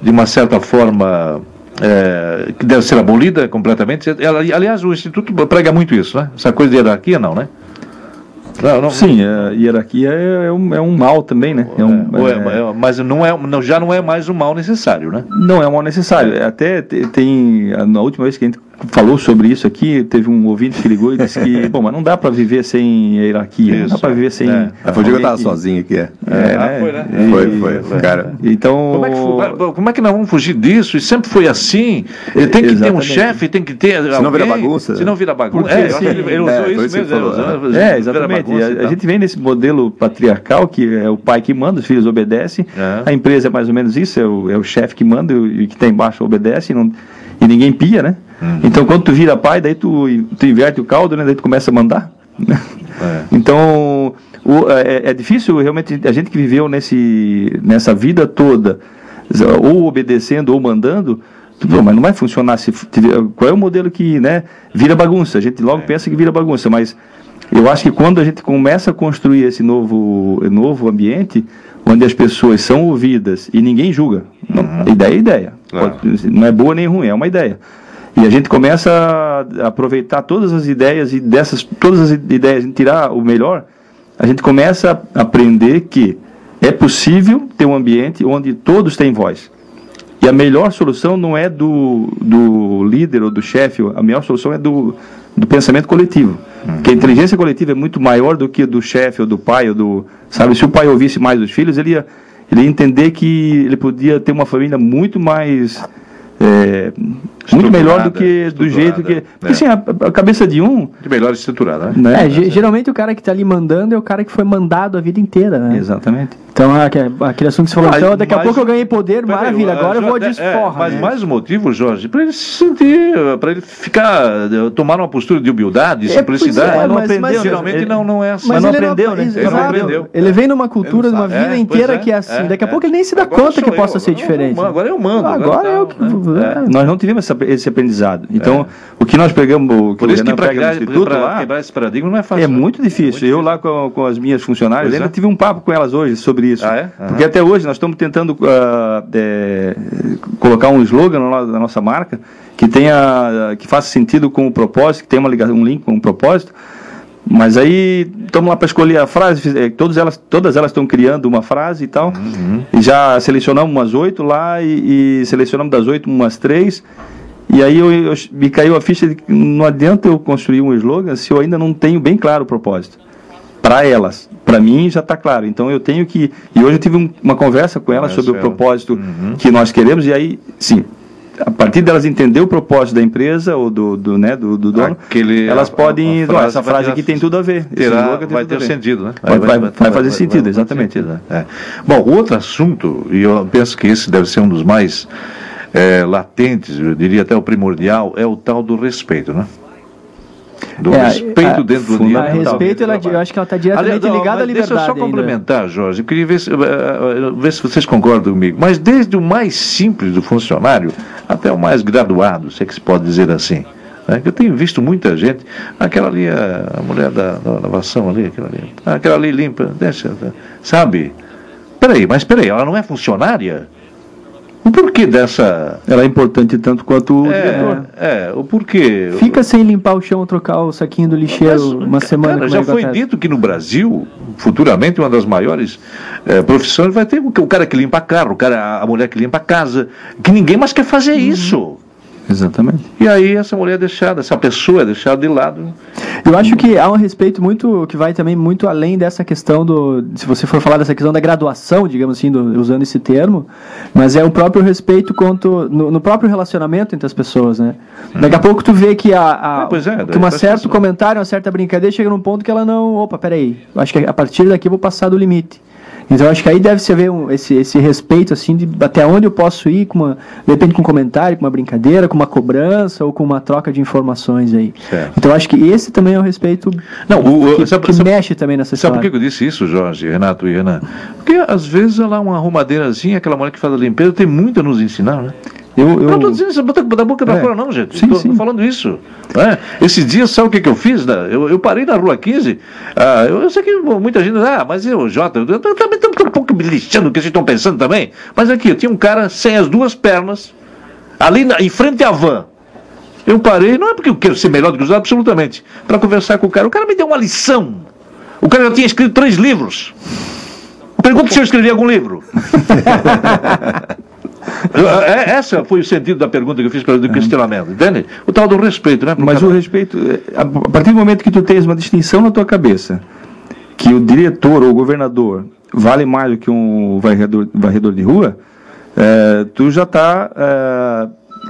de uma certa forma, é, que deve ser abolida completamente. Aliás, o Instituto prega muito isso, né? Essa coisa de hierarquia, não, né? Não, não, Sim, a hierarquia é, é, um, é um mal também, né? É um, é, é, mas não é, não, já não é mais um mal necessário, né? Não é um mal necessário. Até tem, na última vez que a gente falou sobre isso aqui, teve um ouvinte que ligou e disse que, bom, mas não dá para viver sem hierarquia, isso, não dá para viver sem. É. foi o dia que aqui, é. é, é ah, foi, né? E... Foi, foi, foi, cara. Então. Como é, que, como é, que, nós vamos fugir disso? E sempre foi assim. Tem que Exatamente. ter um chefe, tem que ter. Se não vira bagunça. Se não vira bagunça. Porque, é, assim, ele, usou é, isso mesmo. Falou, né? é, exatamente. A, a, gente vem nesse modelo patriarcal, que é o pai que manda, os filhos obedecem. É. A empresa é mais ou menos isso, é o, é o chefe que manda e que está embaixo obedece. E, não, e ninguém pia, né? Uhum. Então, quando tu vira pai, daí tu, tu inverte o caldo, né? Daí tu começa a mandar. Né? É. Então, o- é, é difícil realmente a gente que viveu nesse, nessa vida toda, ou obedecendo ou mandando, pô, mas não vai funcionar se qual é o modelo que, né, vira bagunça. A gente logo pensa que vira bagunça, mas eu acho que quando a gente começa a construir esse novo novo ambiente, onde as pessoas são ouvidas e ninguém julga, não, ideia é ideia. Claro. Pode- não é boa nem ruim, é uma ideia. E a gente começa a aproveitar todas as ideias e dessas todas as ideias e tirar o melhor, a gente começa a aprender que é possível ter um ambiente onde todos têm voz. E a melhor solução não é do, do líder ou do chefe, a melhor solução é do, do pensamento coletivo. Porque a inteligência coletiva é muito maior do que do chefe ou do pai ou do. Sabe, se o pai ouvisse mais os filhos, ele ia, ele ia entender que ele podia ter uma família muito mais. é, muito melhor do que do jeito que. estruturada, Porque é. assim, a, a cabeça de um. De melhor estruturada, né? Né? É, ge- geralmente o cara que tá ali mandando é o cara que foi mandado a vida inteira, né? Exatamente. Então, que- aquele assunto que você falou, Mas- então daqui a mas- pouco eu ganhei poder, Peraí, maravilha, agora eu vou Jorge, desforra, é, Mas né? mais um motivo, Jorge, para ele se sentir, para ele ficar, eh, tomar uma postura de humildade, É, simplicidade. é, não mas- aprendeu, mas- geralmente ele- não, não é assim. Mas não ele aprendeu, né? Ele não exato. aprendeu. Ele vem numa cultura, Ele não de uma sabe. vida É, inteira é, que é assim. é, Daqui a é. pouco ele nem se dá conta que eu, possa ser agora eu diferente. mando, Agora eu mando. Agora tal, eu que- né? é. Nós não tivemos essa- esse aprendizado. Então, o que nós pegamos, o que Por isso que para instituto lá, quebrar esse paradigma não é fácil. é né? muito difícil. Eu lá com, com as minhas funcionárias, ainda é. tive um papo com elas hoje sobre isso. Ah, é? Porque até hoje nós estamos tentando ah, é, colocar um slogan na no- na nossa marca que tenha que faça sentido com o propósito, que tenha uma ligação, um link com o propósito. Mas aí estamos lá para escolher a frase, eh, todas elas, todas elas estão criando uma frase e tal. Uhum. E já selecionamos umas oito lá e, e selecionamos das oito umas três. E aí eu, eu- me caiu a ficha de que não adianta eu construir um slogan se eu ainda não tenho bem claro o propósito. Para elas. Para mim já está claro. Então eu tenho que. E hoje eu tive um- uma conversa com elas sobre o propósito Uhum. que nós queremos. E aí, sim. A partir delas entender o propósito da empresa ou do, do, né, do, do dono, Aquele- elas a- podem. a "Ó, frase essa vai frase aqui tem tudo a ver. Esse Terá, vai a ter ver." sentido, né? Vai, vai, vai fazer sentido, exatamente. sentido, né? É. Bom, outro assunto, e eu penso que esse deve ser um dos mais eh, latentes, eu diria até o primordial, é o tal do respeito, né? Do É, respeito a- dentro do A dia. respeito, ela, eu acho que ela está diretamente Aliás, não, ligada à liberdade. Deixa eu só ainda. complementar, Jorge. Eu queria ver se, eh, eh, ver se vocês concordam comigo. Mas desde o mais simples do funcionário até o mais graduado, se é que se pode dizer assim. né, eu tenho visto muita gente, aquela ali, a, a mulher da, da lavação ali, aquela ali, aquela ali limpa, deixa, sabe? Peraí, mas peraí, ela não é funcionária? O porquê dessa. Ela é importante tanto quanto o diretor. É, é, o porquê. Fica sem limpar o chão, trocar o saquinho do lixeiro Mas, uma semana. cara, já é foi dito que no Brasil, futuramente, uma das maiores eh, profissões vai ter o cara que limpa carro, o cara, a mulher que limpa a casa, que ninguém mais quer fazer Uhum. isso. Exatamente. E aí essa mulher é deixada, essa pessoa é deixada de lado. Eu acho que há um respeito muito que vai também muito além dessa questão do, se você for falar dessa questão da graduação, digamos assim, do- usando esse termo, mas é o próprio respeito quanto no, no próprio relacionamento entre as pessoas, né? Daqui a pouco tu vê que a, a Ah, é, que um certo presta comentário, uma certa brincadeira chega num ponto que ela não, opa, peraí, acho que a partir daqui eu vou passar do limite. Então acho que aí deve se haver um, esse, esse respeito assim de até onde eu posso ir com uma, de repente com um comentário, com uma brincadeira, com uma cobrança ou com uma troca de informações aí. Certo. Então acho que esse também é o respeito Não, o- que, sabe- que sabe- mexe também nessa Sabe por história. que eu disse isso, Jorge, Renato e Renan? Porque às vezes lá uma arrumadeirazinha, aquela mulher que faz a limpeza, tem muito a nos ensinar, né? Eu, Eu não estou eu, dizendo isso bota da boca pra É. fora, não, gente. Estou falando isso. né? Esse dia, sabe o que, que eu fiz? né? Eu, eu parei na rua 15. ah, eu, eu sei que muita gente ah, mas eu, Jota, eu, eu também estou um pouco me lixando o que vocês estão pensando também. Mas aqui, tinha um cara sem as duas pernas, ali na- em frente à van. Eu parei, não é porque eu quero ser melhor do que os outros, absolutamente, para conversar com o cara. O cara me deu uma lição. O cara já tinha escrito três livros. Pergunta se eu escrevi algum livro. É, Essa foi o sentido da pergunta que eu fiz para o questionamento, entende? O tal do respeito, né? mas cara. o respeito, é, a partir do momento que tu tens uma distinção na tua cabeça, que o diretor ou o governador vale mais do que um varredor, varredor de rua, é, tu já está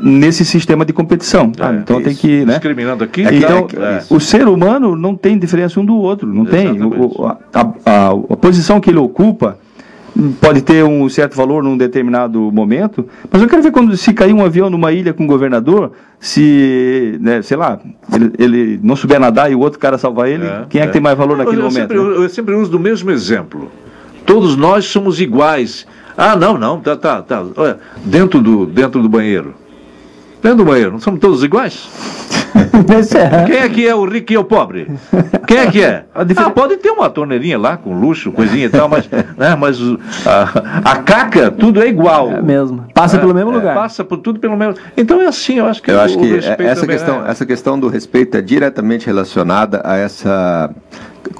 nesse sistema de competição. É, então tem que, né? Discriminando aqui. Então, é. o ser humano não tem diferença um do outro, não tem. Exatamente. O- o- a, a- a posição que ele ocupa pode ter um certo valor num determinado momento, mas eu quero ver quando se cair um avião numa ilha com um governador, se, né, sei lá, ele, ele, não souber nadar e o outro cara salvar ele, é, quem é, é, que tem mais valor naquele eu, momento? Sempre, né? eu, eu sempre uso do mesmo exemplo. Todos nós somos iguais. Ah, não, não, tá, tá, tá. Olha, dentro do, dentro do banheiro. Dentro do banheiro, não somos todos iguais? É. Quem é que é o rico e o pobre? Quem é que é? Ah, pode ter uma torneirinha lá com luxo, coisinha e tal, mas, né, mas a, a caca, tudo é igual. É mesmo. Passa é, pelo mesmo lugar. Passa por tudo pelo mesmo. Então é assim, eu acho que, eu o, acho que essa questão, é. essa questão do respeito é diretamente relacionada a essa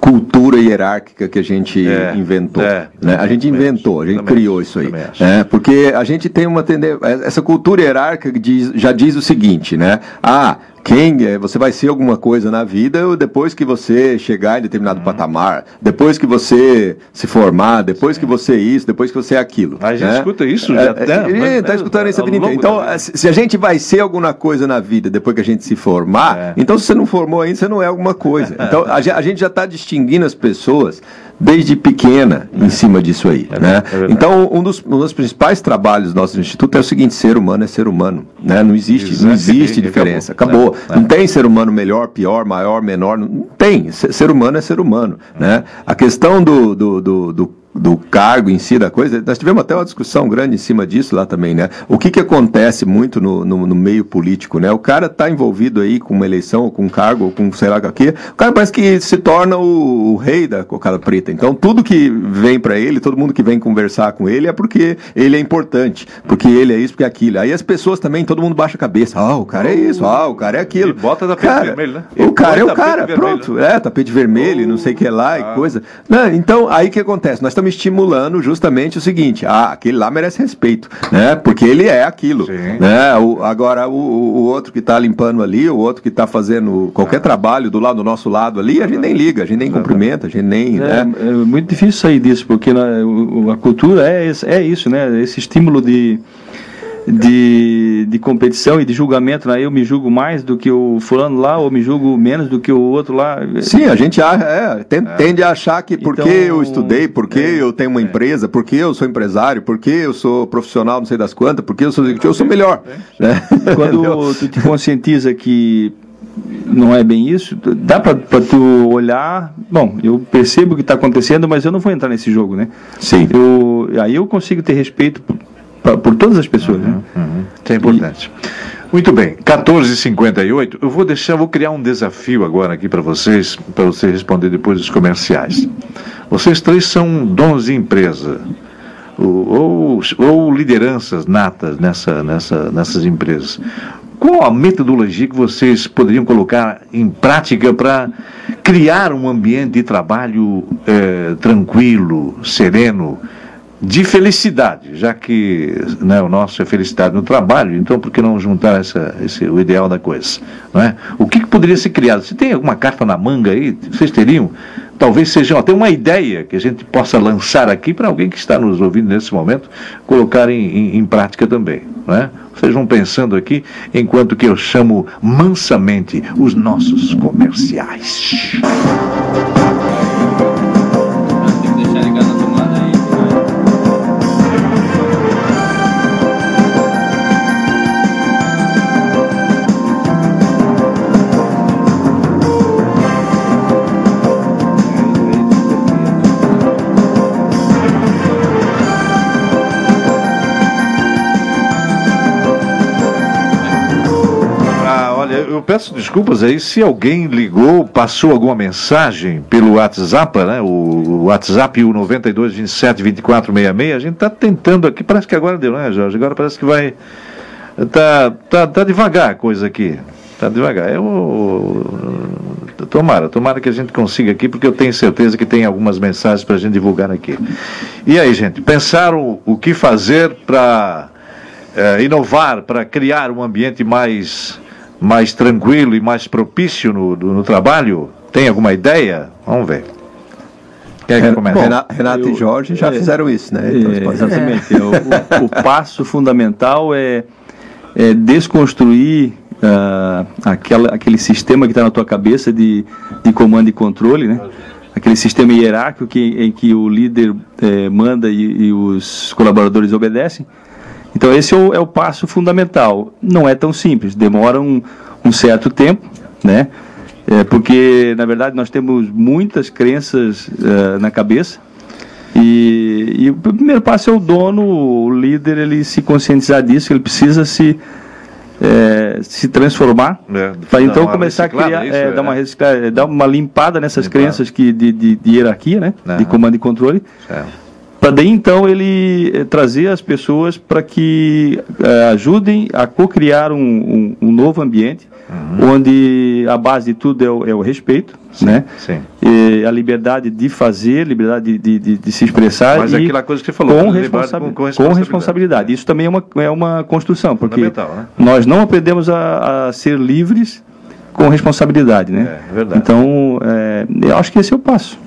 cultura hierárquica que a gente é, inventou. É, né? A gente inventou, a gente criou isso aí. Né? Porque a gente tem uma tendência. Essa cultura hierárquica diz, já diz o seguinte, né? Ah, quem é, você vai ser alguma coisa na vida depois que você chegar em determinado uhum. patamar, depois que você se formar, depois Sim. que você isso, depois que você é aquilo. A gente né? escuta isso já é, é, está escutando isso a vida inteira. Então, se a gente vai ser alguma coisa na vida depois que a gente se formar, é. então se você não formou ainda, você não é alguma coisa. Então a, a gente já está distinguindo as pessoas desde pequena em cima disso aí. É, né? É então, um dos, um dos principais trabalhos do nosso instituto é o seguinte: ser humano é ser humano. Né? Não existe, não existe diferença. Acabou. É, não tem ser humano melhor, pior, maior, menor. Não tem. Ser humano é ser humano. Né? A questão do, do, do, do do cargo em si da coisa, nós tivemos até uma discussão grande em cima disso lá também, né? O que que acontece muito no, no, no meio político, né? O cara está envolvido aí com uma eleição, ou com um cargo, ou com sei lá o que, o cara parece que se torna o, o rei da cocada preta. Então, tudo que vem para ele, todo mundo que vem conversar com ele é porque ele é importante, porque ele é isso, porque é aquilo. Aí as pessoas também, todo mundo baixa a cabeça. Ah, o cara é isso, ah, o cara é aquilo. E bota tapete cara, vermelho, né? o cara é o cara, pronto. Vermelho. É, tapete vermelho, oh. não sei o que lá ah. e coisa. Não, então, aí o que acontece? Nós estamos estimulando justamente o seguinte: ah, aquele lá merece respeito, né? Porque ele é aquilo. Né? O, agora, o, o outro que está limpando ali, o outro que está fazendo qualquer ah. trabalho do lado do nosso lado ali, a gente nem liga, a gente nem cumprimenta, a gente nem. É, né? é muito difícil sair disso, porque na, a cultura é, é isso, né? Esse estímulo de de, de competição e de julgamento, né? eu me julgo mais do que o fulano lá, ou me julgo menos do que o outro lá. Sim, a gente é, tem, é. tende a achar que porque então, eu estudei, porque é, eu tenho uma é. empresa, porque eu sou empresário, porque eu sou profissional, não sei das quantas, porque eu sou eu sou melhor. Né? Quando tu te conscientiza que não é bem isso, dá para tu olhar, bom, eu percebo o que está acontecendo, mas eu não vou entrar nesse jogo, né? Sim. Eu, aí eu consigo ter respeito pra, por todas as pessoas. Uhum, né? uhum. Isso é importante. E... Muito bem, 14h58. Eu vou deixar, vou criar um desafio agora aqui para vocês, para vocês responder depois dos comerciais. Vocês três são donos de empresa. Ou, ou, lideranças natas nessa, nessa, nessas empresas. Qual a metodologia que vocês poderiam colocar em prática para criar um ambiente de trabalho é, tranquilo, sereno, de felicidade, já que né, o nosso é felicidade no trabalho, então por que não juntar essa, esse, o ideal da coisa? Não é? O que, que poderia ser criado? Se tem alguma carta na manga aí, vocês teriam? Talvez seja até uma ideia que a gente possa lançar aqui para alguém que está nos ouvindo nesse momento, colocar em, em, em prática também. Não é? Vocês vão pensando aqui, enquanto que eu chamo mansamente os nossos comerciais. Peço desculpas aí se alguém ligou, passou alguma mensagem pelo WhatsApp, né? O WhatsApp o 92 27 24 66. A gente está tentando aqui, parece que agora deu, né, Jorge? Agora parece que vai. Tá, tá, tá devagar a coisa aqui. Tá devagar. Eu. Tomara, tomara que a gente consiga aqui, porque eu tenho certeza que tem algumas mensagens para a gente divulgar aqui. E aí, gente, pensaram o que fazer para é, inovar, para criar um ambiente mais mais tranquilo e mais propício no, no trabalho? Tem alguma ideia? Vamos ver. Quer que comece? Renato, Renato eu, e Jorge já é, fizeram isso, né? Então, é, exatamente. É. O, o, passo fundamental é, é desconstruir uh, aquela, aquele sistema que está na tua cabeça de, de comando e controle, né? aquele sistema hierárquico que, em que o líder é, manda e, e, os colaboradores obedecem. Então esse é o, é o, passo fundamental. Não é tão simples, demora um, um certo tempo, né? É, porque na verdade nós temos muitas crenças uh, na cabeça e, e, o primeiro passo é o dono, o líder, ele se conscientizar disso, ele precisa se é, se transformar, é, para então começar a criar, isso, é, dar, uma é. dar uma limpada nessas crenças que, de, de, de hierarquia, né? de comando e controle, para daí então ele eh, trazer as pessoas para que eh, ajudem a co-criar um, um, um, novo ambiente, uhum. onde a base de tudo é o, é o respeito, sim, né? Sim. E a liberdade de fazer, liberdade de, de, de se expressar. Mas e aquela coisa que você falou, com, responsa com, com, responsabilidade. com responsabilidade. Isso também é uma, é uma construção, porque né? nós não aprendemos a, a ser livres com responsabilidade, né? É, verdade. Então, é, eu acho que esse é o passo.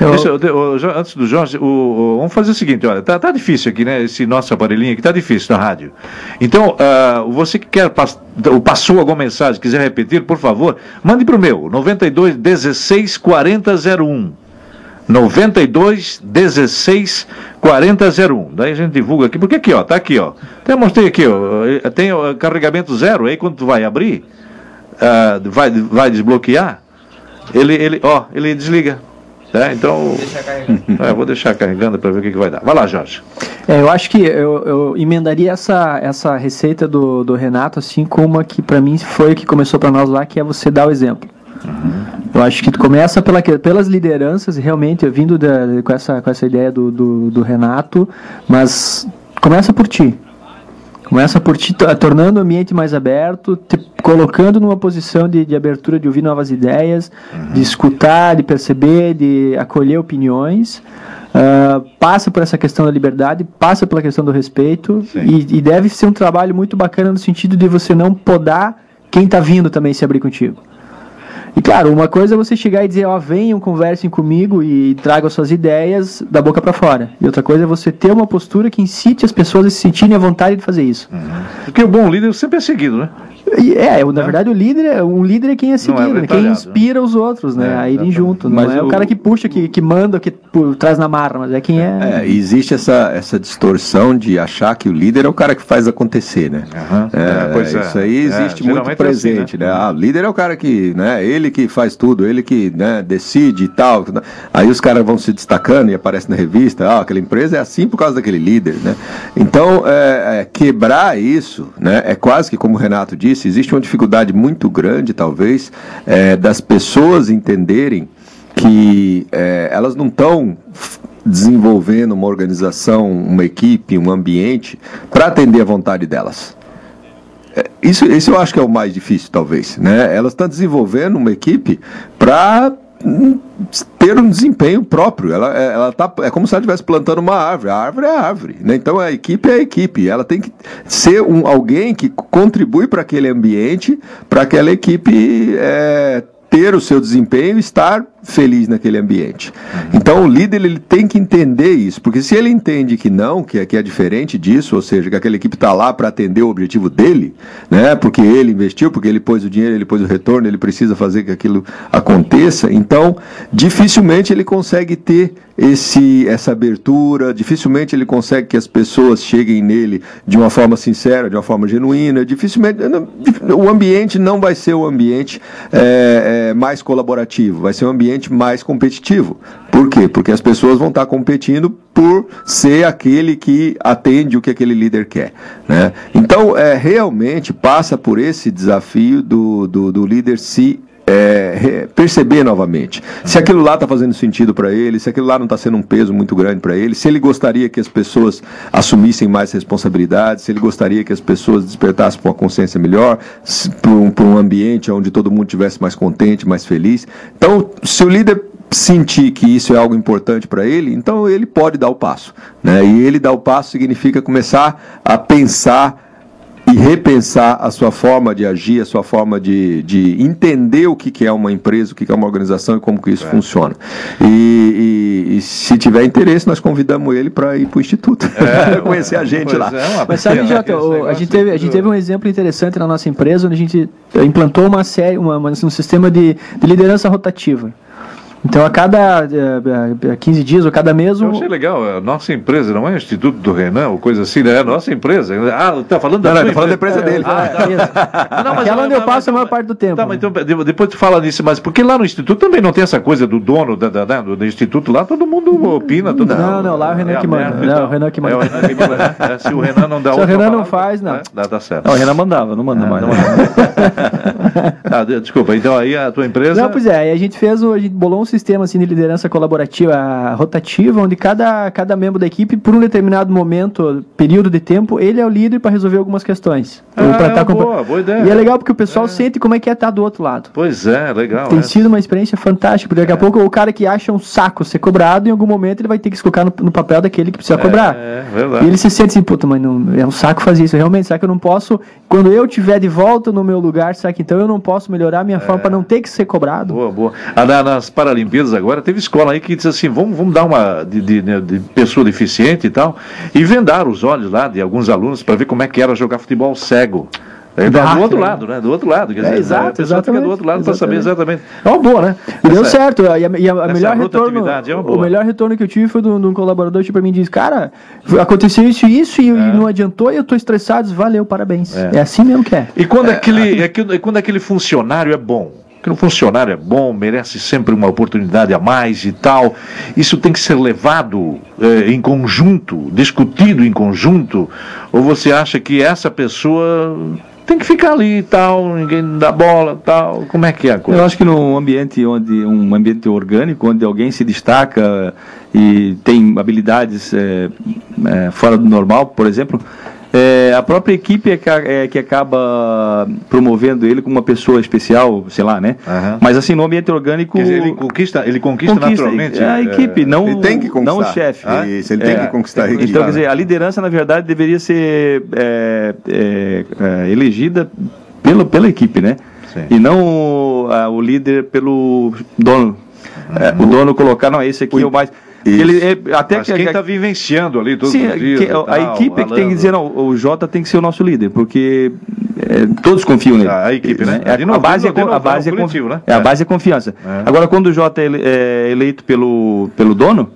Eu... Esse, o, antes do Jorge, o, vamos fazer o seguinte, olha, tá, tá difícil aqui, né? Esse nosso aparelhinho aqui tá difícil na rádio. Então, uh, você que quer pass, passou alguma mensagem, quiser repetir, por favor, mande para o meu, 92 16 40 01. 92 16 40 01. Daí a gente divulga aqui, porque aqui, ó, tá aqui, ó. Até mostrei aqui, ó, tem o carregamento zero, aí quando tu vai abrir, uh, vai, vai desbloquear, ele, ele, ó, ele desliga. Né? Então, é, vou deixar carregando para ver o que, que vai dar. Vai lá, Jorge. É, eu acho que eu, eu emendaria essa, essa receita do, do Renato assim com uma que para mim foi que começou para nós lá, que é você dar o exemplo. Uhum. Eu acho que tu começa pela, pelas lideranças, realmente, vindo da, com, essa, com essa ideia do, do, do Renato, mas começa por ti. Começa por ti tornando o ambiente mais aberto, te colocando numa posição de, de abertura de ouvir novas ideias, uhum. de escutar, de perceber, de acolher opiniões. Uh, passa por essa questão da liberdade, passa pela questão do respeito e, e, deve ser um trabalho muito bacana no sentido de você não podar quem está vindo também se abrir contigo. E claro, uma coisa é você chegar e dizer, ó, venham, conversem comigo e tragam suas ideias da boca para fora. E outra coisa é você ter uma postura que incite as pessoas a se sentirem à vontade de fazer isso. Uhum. Porque o bom líder sempre é seguido, né? É, na verdade o líder é, um líder é quem é, é seguido, é quem né? inspira né? os outros, né? É, a irem junto. Não mas é o, o cara que puxa, que, que manda, que por, traz na marra, mas é quem é. é. existe essa, essa distorção de achar que o líder é o cara que faz acontecer, né? Uhum. É, isso aí existe muito presente, assim, né? né? Ah, o líder é o cara que, né? Ele que faz tudo, ele que né, decide e tal. Aí os caras vão se destacando e aparece na revista, ah, aquela empresa é assim por causa daquele líder, né? Então, quebrar isso, né? É quase que como o Renato disse disse, existe uma dificuldade muito grande, talvez, é, das pessoas entenderem que é, elas não estão desenvolvendo uma organização, uma equipe, um ambiente para atender a vontade delas. É, isso, isso eu acho que é o mais difícil, talvez. Né? Elas estão desenvolvendo uma equipe para ter um desempenho próprio. Ela, é, ela tá, é como se ela estivesse plantando uma árvore. A árvore é a árvore. Né? Então a equipe é a equipe. Ela tem que ser um, alguém que contribui para aquele ambiente, para aquela equipe é, ter o seu desempenho e estar feliz naquele ambiente. Então o líder ele tem que entender isso, porque se ele entende que não, que é, que é diferente disso, ou seja, que aquela equipe está lá para atender o objetivo dele, né, porque ele investiu, porque ele pôs o dinheiro, ele pôs o retorno, ele precisa fazer que aquilo aconteça, então dificilmente ele consegue ter esse, essa abertura, dificilmente ele consegue que as pessoas cheguem nele de uma forma sincera, de uma forma genuína, dificilmente o ambiente não vai ser o ambiente é, é, mais colaborativo, vai ser um ambiente ambiente mais competitivo. Por quê? Porque as pessoas vão estar competindo por ser aquele que atende o que aquele líder quer. Né? Então, é, realmente passa por esse desafio do, do, do líder se é, perceber novamente se aquilo lá está fazendo sentido para ele, se aquilo lá não está sendo um peso muito grande para ele, se ele gostaria que as pessoas assumissem mais responsabilidades, se ele gostaria que as pessoas despertassem para uma consciência melhor, para um, um ambiente onde todo mundo estivesse mais contente, mais feliz. Então, se o líder sentir que isso é algo importante para ele, então ele pode dar o passo. Né? E ele dar o passo significa começar a pensar e repensar a sua forma de agir, a sua forma de, de entender o que, que é uma empresa, o que, que é uma organização e como que isso é. funciona. E, e, e, se tiver interesse, nós convidamos ele para ir para o Instituto, é, conhecer a gente lá. É, Mas sabe, Jota, a, gente teve, a gente teve um exemplo interessante na nossa empresa, onde a gente implantou uma série, uma, uma um sistema de, de liderança rotativa. Então a cada uh, 15 dias ou cada mês. Eu achei legal, a nossa empresa, não é o Instituto do Renan ou coisa assim, né? É a nossa empresa. Ah, tá falando da não, não, tá falando da empresa dele. Ah, é, não, mas, Aquela onde eu passo a maior parte do tempo. Tá, mas então, depois tu fala nisso, mas porque lá no Instituto também não tem essa coisa do dono da, da, da do, do, Instituto lá, todo mundo opina. Todo não, mundo, não, lá é o Renan é que manda. Não, o Renan que manda. É o Renan que manda. é, se o Renan não dá Se o Renan não faz, não. Dá, dá certo. Não, o Renan mandava, não manda mais. Não manda. ah, desculpa, então aí a tua empresa. Não, pois é, aí a gente fez, a gente bolou um sistema assim de liderança colaborativa rotativa, onde cada, cada membro da equipe, por um determinado momento, período de tempo, ele é o líder para resolver algumas questões. Ah, pra tá boa, boa ideia. E é legal porque o pessoal é. sente como é que é estar do outro lado. Pois é, legal. Tem é. sido uma experiência fantástica, porque daqui a é. pouco o cara que acha um saco ser cobrado, em algum momento ele vai ter que se colocar no, no papel daquele que precisa cobrar. É, verdade. E ele se sente assim, puta, mas não, é um saco fazer isso. Realmente, será que eu não posso, quando eu tiver de volta no meu lugar, será que então eu não posso melhorar a minha forma para não ter que ser cobrado? Boa, boa. Ah, nas Paralimpíadas agora, teve escola aí que disse assim, vamos, vamos dar uma de, de, de pessoa deficiente e tal, e vendar os olhos lá de alguns alunos para ver como é que era jogar futebol cego. É, do outro lado, né? Do outro lado. Quer dizer, é, exato, exatamente. do outro lado para saber exatamente. É uma boa, né? E deu certo. E a, e a melhor retorno. É o melhor retorno que eu tive foi de um, colaborador que para mim disse, cara, aconteceu isso e isso e, é. não adiantou e eu estou estressado. Valeu, parabéns. É. é. assim mesmo que é. E quando, aquele, é, quando aquele funcionário é bom? Que um funcionário é bom, merece sempre uma oportunidade a mais e tal. Isso tem que ser levado eh, em conjunto, discutido em conjunto, ou você acha que essa pessoa tem que ficar ali e tal, ninguém dá bola tal. Como é que é a coisa? Eu acho que num ambiente onde um ambiente orgânico, onde alguém se destaca e tem habilidades é, é, fora do normal, por exemplo, é, a própria equipe é que, é que, acaba promovendo ele como uma pessoa especial, sei lá, né? Uhum. Mas assim, no ambiente orgânico. Dizer, ele conquista, ele conquista, conquista naturalmente. A equipe, não, ele tem que não o chefe. Ah? Isso, ele tem que é. conquistar a equipe. Então, quer dizer, a liderança, na verdade, deveria ser é, é, é, elegida pela, pela equipe, né? Sim. E não o, a, o líder pelo dono. Uhum. o dono colocar, não, esse aqui o, é o mais. Ele, é, até Mas que, quem está vivenciando ali todos sim, os dias. Que, a equipe é que tem que dizer, não, o Jota tem que ser o nosso líder, porque é, todos confiam nele. A, equipe, né? É, a, base é, a base é, coletivo, né? é, a base é confiança. É. Agora, quando o Jota é eleito pelo, pelo dono,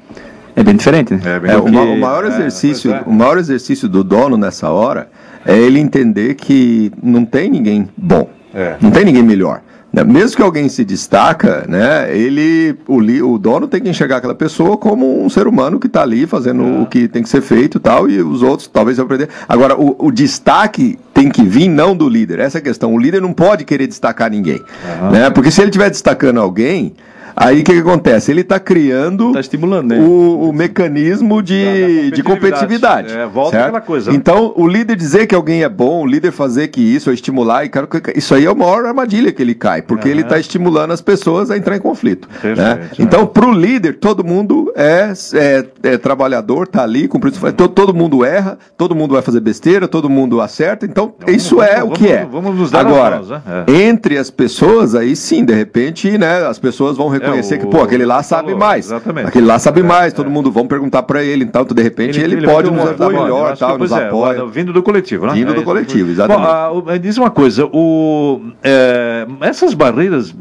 é bem diferente, né? É, bem é, o, o, maior exercício, o maior exercício do dono nessa hora é ele entender que não tem ninguém bom, não tem ninguém melhor. Né? Mesmo que alguém se destaca, né, ele, o, o dono tem que enxergar aquela pessoa como um ser humano que está ali fazendo é. o que tem que ser feito e tal, e os outros talvez aprender. Agora, o, o, destaque tem que vir não do líder. Essa é a questão. O líder não pode querer destacar ninguém. Uhum. Né? Porque se ele estiver destacando alguém, Aí o que, que, acontece? Ele está criando tá estimulando, né? o, o mecanismo de, competitividade. de competitividade. É, volta certo? aquela coisa. Né? Então, o líder dizer que alguém é bom, o líder fazer que isso, ou estimular, e cara, isso aí é a maior armadilha que ele cai, porque uhum. ele está estimulando as pessoas a entrar em conflito. né? Então, para o líder, todo mundo é, é, é trabalhador, está ali, cumprindo. Uhum. Todo, todo mundo erra, todo mundo vai fazer besteira, todo mundo acerta. Então, isso vamos, é vamos, o que é. Vamos nos dar Agora, mãos, né? é. entre as pessoas, aí sim, de repente, né, as pessoas vão reconhecer é, o, que, pô, aquele lá sabe falou, mais. Exatamente. Aquele lá sabe é, mais, todo é. mundo vão perguntar para ele, então, de repente ele, ele, ele pode nos ajudar melhor, tal, nos é, apoia. Vindo do coletivo, né? Vindo do coletivo, exatamente. Bom, diz uma coisa, o, essas barreiras,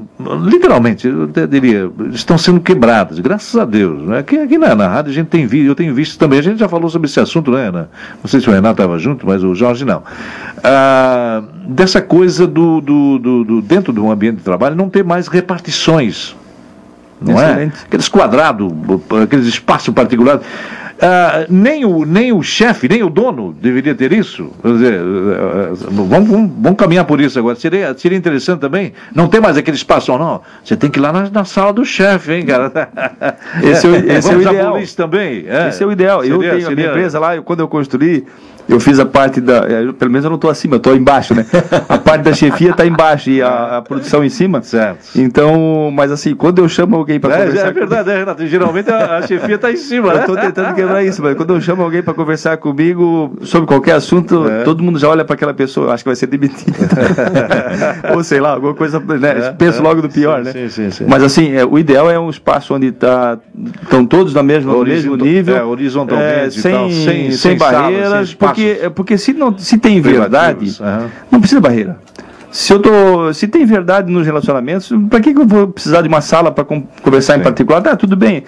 literalmente, eu até diria, estão sendo quebradas, graças a Deus. Né? Aqui, aqui na, na rádio a gente tem visto, eu tenho visto também, a gente já falou sobre esse assunto, né, Ana? Não sei se o Renato estava junto, mas o Jorge não. Ah, dessa coisa do, do, do, do, dentro de um ambiente de trabalho não ter mais repartições não é? Excelente. é? Aqueles quadrados, aqueles espaços particulares. Uh, nem o, nem o chefe, nem o dono deveria ter isso. Quer dizer, uh, vamos, vamos, vamos, caminhar por isso agora. Seria, seria interessante também não ter mais aquele espaço, não. Você tem que ir lá na, na sala do chefe, hein, cara? Esse, é, esse é o ideal. também. É. Esse é o ideal. Seria, eu tenho seria... a minha empresa lá, eu, quando eu construí, eu fiz a parte da. É, pelo menos eu não estou acima, eu estou embaixo, né? A parte da chefia está embaixo e a, a, produção em cima. Certo. Então, mas assim, quando eu chamo alguém para é, conversar. É verdade, é, Renato. Geralmente a, a chefia está em cima, né? Eu estou tentando quebrar isso, mas quando eu chamo alguém para conversar comigo sobre qualquer assunto, é. todo mundo já olha para aquela pessoa, acho que vai ser demitido. Ou sei lá, alguma coisa. Né? É, Penso é. logo do pior, sim, né? Sim, sim, sim. Mas assim, é, o ideal é um espaço onde tá, estão todos no mesmo, no mesmo nível. É, horizontalmente, sem, tal, sem, sem, sem barreiras, sala, sem porque, porque se não, se tem verdade, uhum. não precisa barreira. Se eu tô, se tem verdade nos relacionamentos, para que, que eu vou precisar de uma sala para conversar Sim. em particular? Tá, tudo bem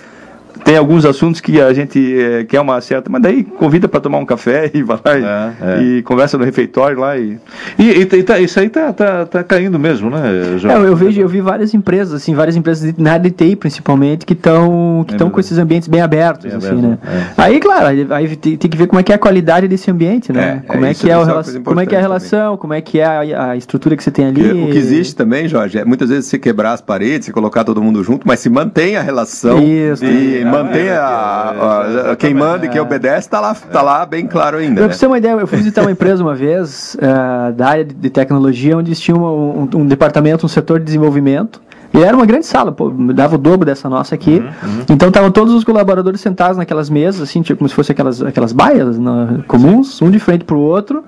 tem alguns assuntos que a gente é, quer uma certa, mas daí convida para tomar um café e vai lá é, e, é. e, conversa no refeitório lá e e, e, e tá, isso aí tá, tá, tá caindo mesmo, né? João? É, eu vejo, eu vi várias empresas assim, várias empresas na área de TI principalmente que estão que estão com esses ambientes bem abertos, bem assim, aberto, né? Aí, claro, aí tem, tem, que ver como é que é a qualidade desse ambiente, né? como é, que é o como é que é a relação, também. como é que é a, a, estrutura que você tem ali. O que existe também, Jorge, é muitas vezes você quebrar as paredes, você colocar todo mundo junto, mas se mantém a relação isso, e mantém a, a, a, quem manda e quem obedece está lá, tá lá bem claro ainda. Pra né? você ter uma ideia, eu fui visitar uma empresa uma vez uh, da área de, tecnologia, onde tinha um, um, um departamento, um setor de desenvolvimento. E era uma grande sala, pô, dava o dobro dessa nossa aqui. Uhum, uhum. Então estavam todos os colaboradores sentados naquelas mesas, assim, tipo, como se fossem aquelas, aquelas baias né, comuns, um de frente para o outro.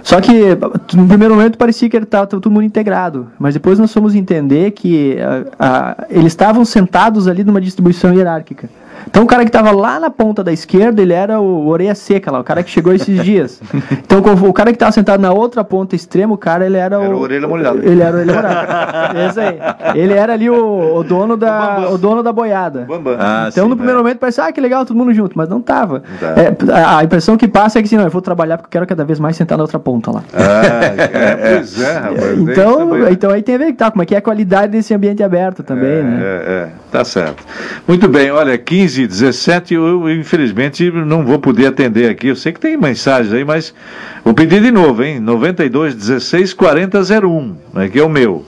Só que no primeiro momento parecia que estava todo mundo integrado. Mas depois nós fomos entender que a, a, eles estavam sentados ali numa distribuição hierárquica. Então o cara que estava lá na ponta da esquerda, ele era o orelha seca lá, o cara que chegou esses dias. Então o cara que estava sentado na outra ponta extrema, o cara ele era, era o. orelha molhada. Ele era o orelha molhada. Esse aí. Ele era ali o, o dono da. O, o, dono da boiada. Ah, então sim, no primeiro é. momento parece, ah, que legal, todo mundo junto, mas não tava. Tá. É, a, a, impressão que passa é que assim, não, eu vou trabalhar porque eu quero cada vez mais sentar na outra ponta lá. Ah, é, pois é, rapaz. Então, então aí tem a ver tá, como é que é a qualidade desse ambiente aberto também, é, né? É, é, tá certo. Muito bem, olha, 15 17, eu infelizmente não vou poder atender aqui. Eu sei que tem mensagens aí, mas vou pedir de novo, hein? 92 16 40 01, né, que é o meu.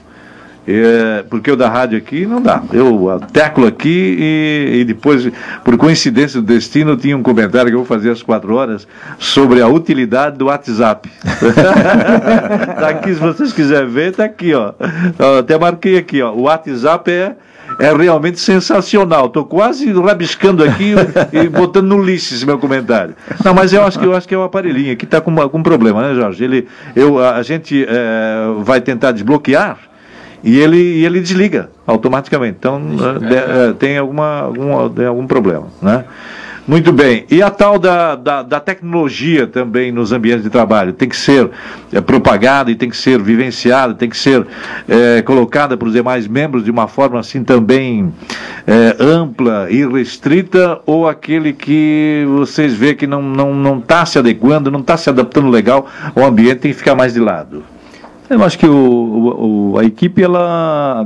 É, porque o da rádio aqui não dá. Eu teclo aqui e, e, depois, por coincidência do destino, tinha um comentário que eu vou fazer às quatro horas sobre a utilidade do WhatsApp. tá aqui, se vocês quiserem ver, tá aqui, ó. Até marquei aqui, ó. O WhatsApp é é realmente sensacional. Estou quase rabiscando aqui e botando no lixo esse meu comentário. Não, mas eu acho que eu acho que é o aparelhinho que está com algum problema, né, Jorge? Ele, eu, a gente é, vai tentar desbloquear e ele, ele desliga automaticamente. Então é, tem alguma, algum, tem algum problema, né? Muito bem. E a tal da, da, da, tecnologia também nos ambientes de trabalho tem que ser é, propagada e tem que ser vivenciada, tem que ser é, colocada para os demais membros de uma forma assim também é, ampla e restrita ou aquele que vocês vê que não está não, não tá se adequando, não está se adaptando legal ao ambiente tem que ficar mais de lado? Eu acho que o, o, a equipe, ela,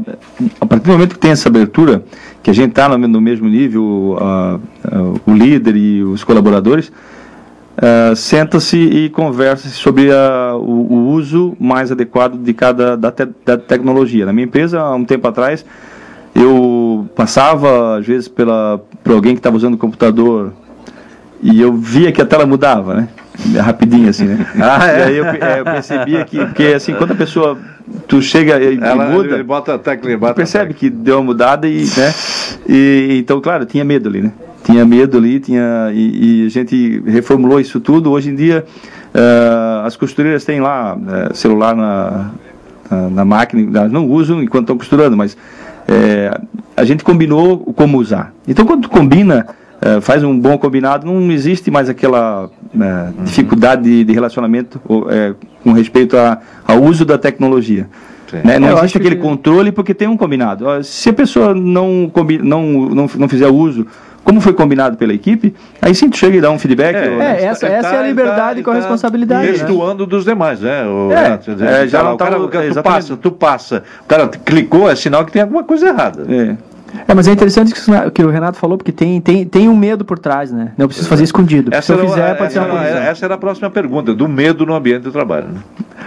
a partir do momento que tem essa abertura, que a gente está no, mesmo nível, a, a, o líder e os colaboradores, uh, senta-se e conversa sobre a, o, o, uso mais adequado de cada da, te, da tecnologia. Na minha empresa, há um tempo atrás, eu passava, às vezes, pela, por alguém que estava usando o computador e eu via que a tela mudava, né? Rapidinho assim, né? Ah, é? E aí eu, é, eu percebia que, porque assim, quando a pessoa, tu chega e, Ela, muda, ele bota a tecla, bota percebe que deu uma mudada e, né? E, então, claro, tinha medo ali, né? Tinha medo ali, tinha, e, e a gente reformulou isso tudo. Hoje em dia, uh, as costureiras têm lá uh, celular na, na, na, máquina, não usam enquanto estão costurando, mas é, a gente combinou como usar. Então, quando tu combina é, faz um bom combinado, não existe mais aquela é, dificuldade de, de relacionamento é, com respeito a, ao uso da tecnologia. Né? Não existe aquele que... controle porque tem um combinado. Se a pessoa não, não, não, não fizer uso como foi combinado pela equipe, aí sim tu chega e dá um feedback. É, ou, é essa, essa tá, é a liberdade tá, com a responsabilidade. Gestuando né? dos demais, né? O, é, é, já não tá, o cara, tu passa, tu passa, o cara clicou, é sinal que tem alguma coisa errada. É. É, mas é interessante o que o Renato falou, porque tem, tem, tem um medo por trás, né? Não preciso fazer escondido. Essa se eu fizer, pode ser uma coisa. Essa era a próxima pergunta, do medo no ambiente de trabalho. Né?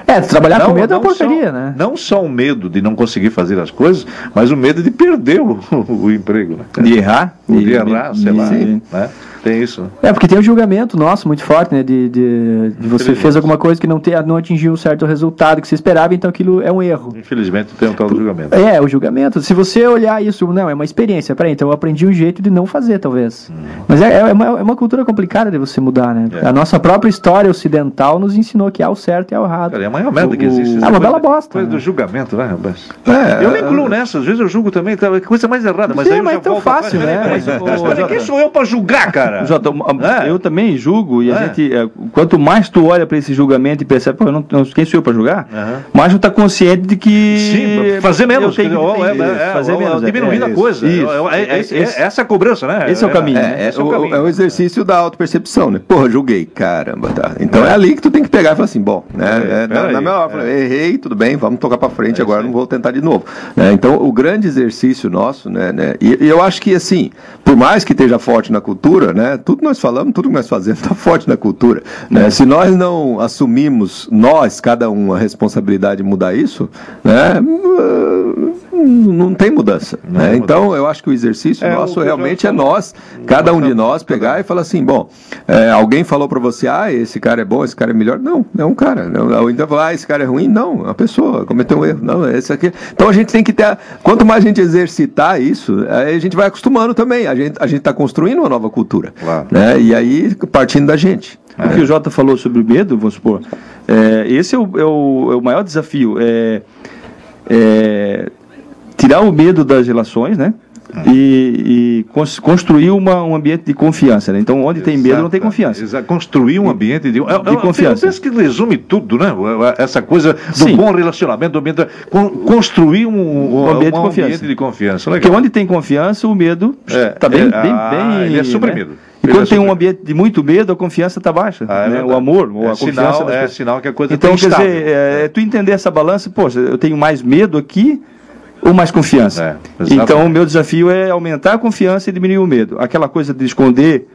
É, trabalhar não, com medo é uma porcaria, né? Não só o medo de não conseguir fazer as coisas, mas o medo de perder o, o emprego. Né? De errar? De, de errar, sei de, lá. Sim. Né? Tem isso. É, porque tem um julgamento nosso muito forte, né? De, de, de você fez alguma coisa que não, te, não atingiu um certo resultado que você esperava, então aquilo é um erro. Infelizmente tem um tal julgamento. É, o julgamento. Se você olhar isso, não, é uma experiência. Peraí, então eu aprendi um jeito de não fazer, talvez. Hum. Mas é, é, uma, é uma cultura complicada de você mudar, né? É. A nossa própria história ocidental nos ensinou que há o certo e há o errado. Cara, é maior merda que existe. É uma bela bosta. Coisa né? do julgamento, né, rapaz? É, eu me incluo nessa, às vezes eu julgo também, tá, coisa mais errada, mas Sim, aí eu mas já é tão fácil, né? Mas, Jota. quem sou eu pra julgar, cara? Jota, É. eu também julgo e É. a gente, é, quanto mais tu olha para esse julgamento e percebe, pô, eu não, não- quem sou eu para julgar? Aham. Mais tu tá consciente de que Sim, fazer menos. que é- é- fazer é menos, é. diminuindo É, a coisa. É- é- é- é- essa é a cobrança, né? esse é o. É, é, é o o, caminho. é o exercício da autopercepção, né? Porra, julguei, caramba, tá. Então é, ali que tu tem que pegar e falar assim, bom, né? É, na, minha hora, eu é. falei, errei, tudo bem, vamos tocar pra frente, É agora aí. não vou tentar de novo. né? Então, o grande exercício nosso, né? né e, e eu acho que, assim, por mais que esteja forte na cultura, né? Tudo que nós falamos, tudo que nós fazemos está forte na cultura. Né? Se nós não assumimos, nós, cada um, a responsabilidade de mudar isso, né? Não tem mudança. Não né? Então, eu acho que o exercício É, o nosso eu realmente é nós, cada um de nós pegar e falar assim, bom, é, alguém falou para você, ah, esse cara é bom, esse cara é melhor. Não, é um cara. Então ah, esse cara é ruim. Não, é uma pessoa cometeu um erro. Não, esse aqui. Então a gente tem que ter, a- quanto mais a gente exercitar isso, aí a gente vai acostumando também. A gente a gente está construindo uma nova cultura, Claro. né? E aí partindo da gente. O que o Jota falou sobre o medo, vamos supor, é, esse é o, é o- é o maior desafio, é, é tirar o medo das relações, né? E, e cons- construir uma, um ambiente de confiança, né? Então, onde tem medo, não tem confiança. Exato. Construir um ambiente de, eu- eu- confiança. Eu penso que resume tudo, né? Essa coisa do Sim. bom relacionamento, do ambiente, con- construir um, um, Um ambiente de um confiança. ambiente de confiança. Porque Legal. onde tem confiança, o medo É, está bem, é, bem, ah, bem. ele é suprimido. né? E quando é tem um ambiente de muito medo, a confiança está baixa. Ah, é né? O amor, ou É a sinal- confiança. é sinal que a coisa Então, tá quer instável. dizer, é, é tu entender essa balança, poxa, eu tenho mais medo aqui ou mais confiança? É, então, o meu desafio é aumentar a confiança e diminuir o medo. Aquela coisa de esconder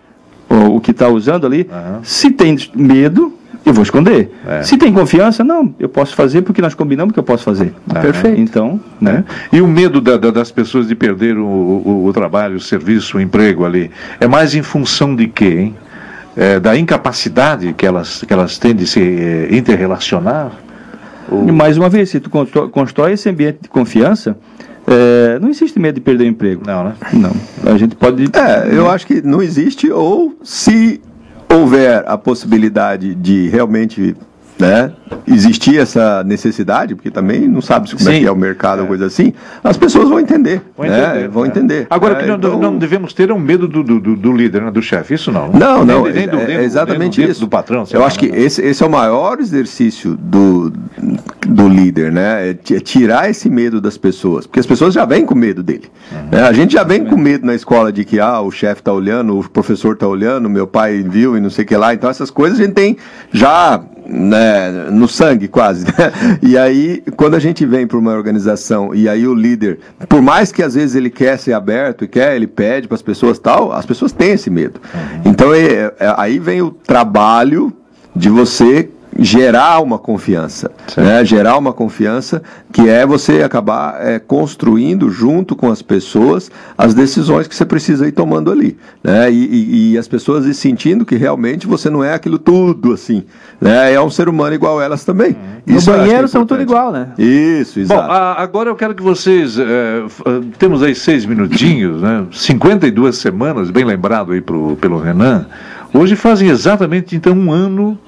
o, que está usando ali, Aham. se tem medo, eu vou esconder. É. Se tem confiança, não, eu posso fazer porque nós combinamos que eu posso fazer. Perfeito. Então, né? E o medo da- da- das pessoas de perder o, o- o trabalho, o serviço, o emprego ali, é mais em função de quê, hein? É, da incapacidade que elas, que elas têm de se eh, interrelacionar? Ou- E mais uma vez, se tu constrói, constrói esse ambiente de confiança, é, não existe medo de perder o emprego. Não, né? Não. A gente pode. É, eu acho que não existe, ou se houver a possibilidade de realmente né, existir essa necessidade, porque também não sabe como é Sim. que é o mercado ou coisa assim, as pessoas vão entender. Vão né, entender, vão né? entender. Agora, que não, então- não devemos ter é um medo do, do, do- líder, né, do chefe, isso não. Não, não, Nem- nem do- é, nem é do- exatamente nem do- isso. Do patrão, Eu lá, acho que né? esse, esse é o maior exercício do, do líder, né? É é tirar esse medo das pessoas, porque as pessoas já vêm com medo dele. Uhum. né? A gente já vem com medo na escola de que ah, o chefe está olhando, o professor está olhando, meu pai viu e não sei o que lá. Então essas coisas a gente tem já né, no sangue quase. né? E aí, quando a gente vem para uma organização e aí o líder, por mais que às vezes ele quer ser aberto e quer, ele pede para as pessoas tal, as pessoas têm esse medo. Então é- é- aí vem o trabalho de você gerar uma confiança, né? gerar uma confiança que é você acabar é, construindo junto com as pessoas as decisões que você precisa ir tomando ali, né? E, e- e as pessoas ir sentindo que realmente você não é aquilo tudo assim, né? É um ser humano igual elas também. Eu acho que é banheiro são tudo igual, né? Isso, Bom, exato. a- agora eu quero que vocês. f- eh, temos aí seis minutinhos, né? 52 semanas, bem lembrado aí pro, pelo Renan. Hoje fazem exatamente então um ano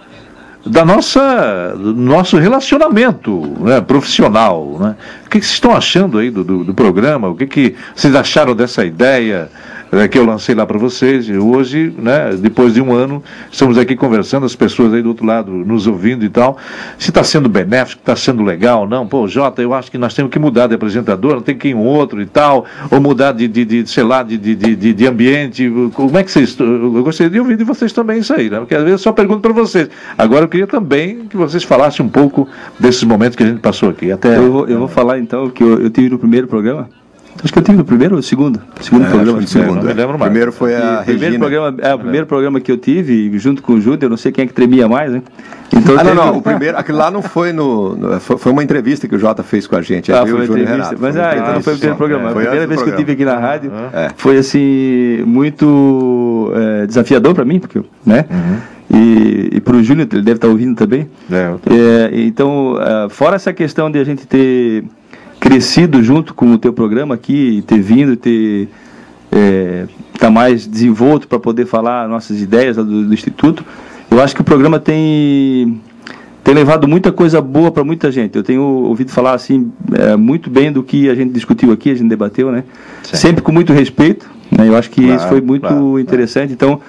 da nossa do nosso relacionamento né, profissional. Né? O que, que vocês estão achando aí do, do, do programa? O que, que vocês acharam dessa ideia? Eh, Que eu lancei lá para vocês e hoje, né, depois de um ano, estamos aqui conversando, as pessoas aí do outro lado nos ouvindo e tal. Se está sendo benéfico, está sendo legal, não. Pô, Jota, eu acho que nós temos que mudar de apresentador, não tem que ir um outro e tal, ou mudar de, de, de, sei lá, de, de, de, de ambiente. Como é que vocês. Eu gostaria de ouvir de vocês também isso aí, né? Porque às vezes eu só pergunto para vocês. Agora eu queria também que vocês falassem um pouco desses momentos que a gente passou aqui. Até. Eu vou, eu vou falar então que eu, eu tive no primeiro programa. Acho que eu tive no primeiro ou segundo? Segundo É, programa. foi no não segundo, me é. lembro mais. Primeiro foi a E o primeiro programa, é, o primeiro programa que eu tive, junto com o Júlio, eu não sei quem é que tremia mais, né? Então, Ah, não, não, o primeiro, aquilo lá não foi no, no- foi, uma entrevista que o Jota fez com a gente, Ah, eu, foi uma entrevista. Mas ah, então não foi o primeiro programa. É, a primeira vez que eu tive aqui na rádio É. foi assim, muito é, desafiador para mim, porque, né? E, e para o Júnior, ele deve estar ouvindo também. É, É, então, ah, fora essa questão de a gente ter crescido junto com o teu programa aqui, ter vindo, ter é, tá mais desenvolto para poder falar nossas ideias do, do Instituto, eu acho que o programa tem tem levado muita coisa boa para muita gente. Eu tenho ouvido falar assim é, muito bem do que a gente discutiu aqui, a gente debateu, né? Sim. Sempre com muito respeito. Né? Eu acho que claro, isso foi muito claro, interessante. Então,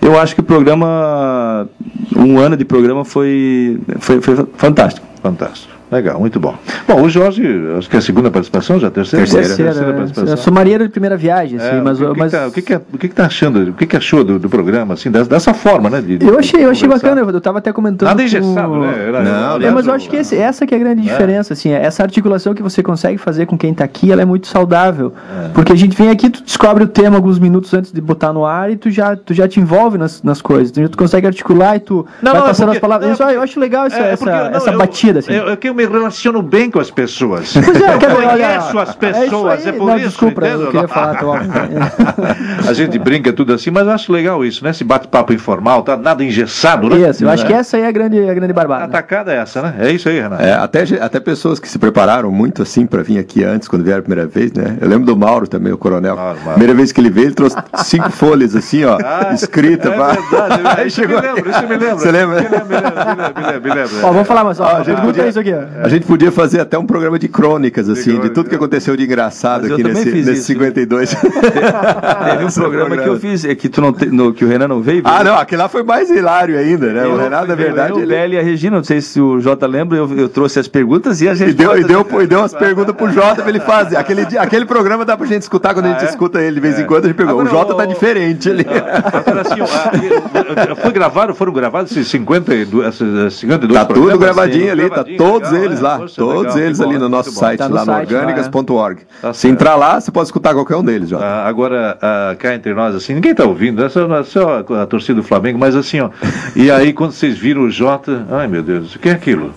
eu acho que o programa, um ano de programa foi, foi, foi fantástico. Fantástico. Legal, muito bom. Bom, o Jorge, acho que é a segunda participação, já a terceira? Terceira, terceira, terceira participação. Eu sou marinheiro de primeira viagem, assim, é, mas... O que, mas... Tá, o que, que, é, o que, que tá achando, o que, que achou do, do programa, assim, dessa, dessa forma, né? De, de eu achei, eu achei bacana, eu estava até comentando... Nada engessado, com... né? Era, não, é, mas eu acho que esse, essa que é a grande é. diferença, assim, essa articulação que você consegue fazer com quem está aqui, ela é muito saudável, é. porque a gente vem aqui, tu descobre o tema alguns minutos antes de botar no ar e tu já, tu já te envolve nas, nas coisas, tu, consegue articular e tu não, vai não, passando porque, as palavras. Não, porque, eu acho legal essa, essa, essa batida, assim. Eu, eu, eu me relaciono bem com as pessoas. Pois é, eu conheço as pessoas, é, é por não, isso. Desculpa, eu queria falar A gente brinca tudo assim, mas acho legal isso, né? Esse bate-papo informal, tá nada engessado, né? Isso, eu acho que essa aí é a grande, a grande barbada. A atacada é essa, né? É isso aí, Renato. É, até, até pessoas que se prepararam muito assim para vir aqui antes, quando vieram a primeira vez, né? Eu lembro do Mauro também, o coronel. Mauro, Mauro. Primeira vez que ele veio, ele trouxe cinco folhas assim, ó, ah, escrita. É pra... verdade, aí chegou. Me lembro, isso me lembra. Você lembra? Me lembro, me lembro, me lembro, me lembro. Ó, vamos falar mais, ó, a gente podia, isso aqui, ó. A gente podia fazer até um programa de crônicas, assim, de tudo que aconteceu de engraçado Mas aqui nesse, nesse 52. Teve um programa que eu fiz, é que, tu não te, no, que o Renan não veio. Ah, não, aquele lá foi mais hilário ainda, né? Eu, o Renan, na verdade. Eu, ele... Bela e a Regina, não sei se o Jota lembra, eu, eu trouxe as perguntas e a gente. E deu, e deu, e deu umas perguntas pro Jota pra ele fazer. Aquele, aquele programa dá pra gente escutar quando ah, a gente é? escuta ele de vez em é. quando, a gente pegou. Agora, o Jota tá diferente ali. Agora, assim, foi gravado, foram gravados esses 52, 52 Tá tudo gravadinho ali, tá todos eles lá. Todos eles ali no nosso site, tá lá no orgânicas.org. Tá se entrar lá, você pode escutar qualquer um deles, já. Ah, agora, ah, cá entre nós, assim, ninguém está ouvindo, é só, é só a, a torcida do Flamengo, mas assim, ó. e aí, quando vocês viram o Jota, ai meu Deus, o que é aquilo?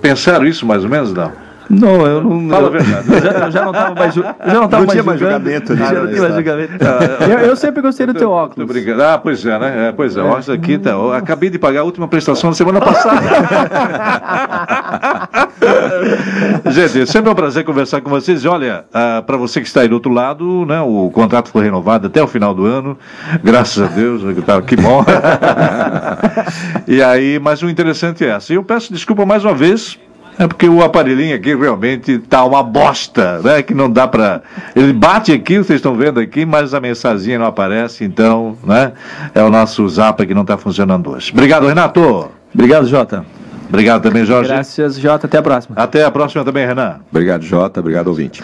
Pensaram isso mais ou menos, não? Não, eu não. Fala a verdade. Eu já, eu já não estava mais. Eu já não, tava não tinha mais julgamento. Já não tinha mais julgamento. eu, eu, sempre gostei do teu óculos. Ah, pois é, né? É, pois é, óculos aqui tá. Eu acabei de pagar a última prestação da semana passada. Gente, sempre é um prazer conversar com vocês. E olha, ah, para você que está aí do outro lado, né, o contrato foi renovado até o final do ano. Graças a Deus, tá, que bom. e aí, mas o interessante é essa. Eu peço desculpa mais uma vez é porque o aparelhinho aqui realmente tá uma bosta, né? Que não dá para Ele bate aqui, vocês estão vendo aqui, mas a mensagem não aparece, então, né? É o nosso zap que não está funcionando hoje. Obrigado, Renato. Obrigado, Jota. Obrigado também, Jorge. Graças, Jota. Até a próxima. Até a próxima também, Renan. Obrigado, Jota. Obrigado, ouvinte.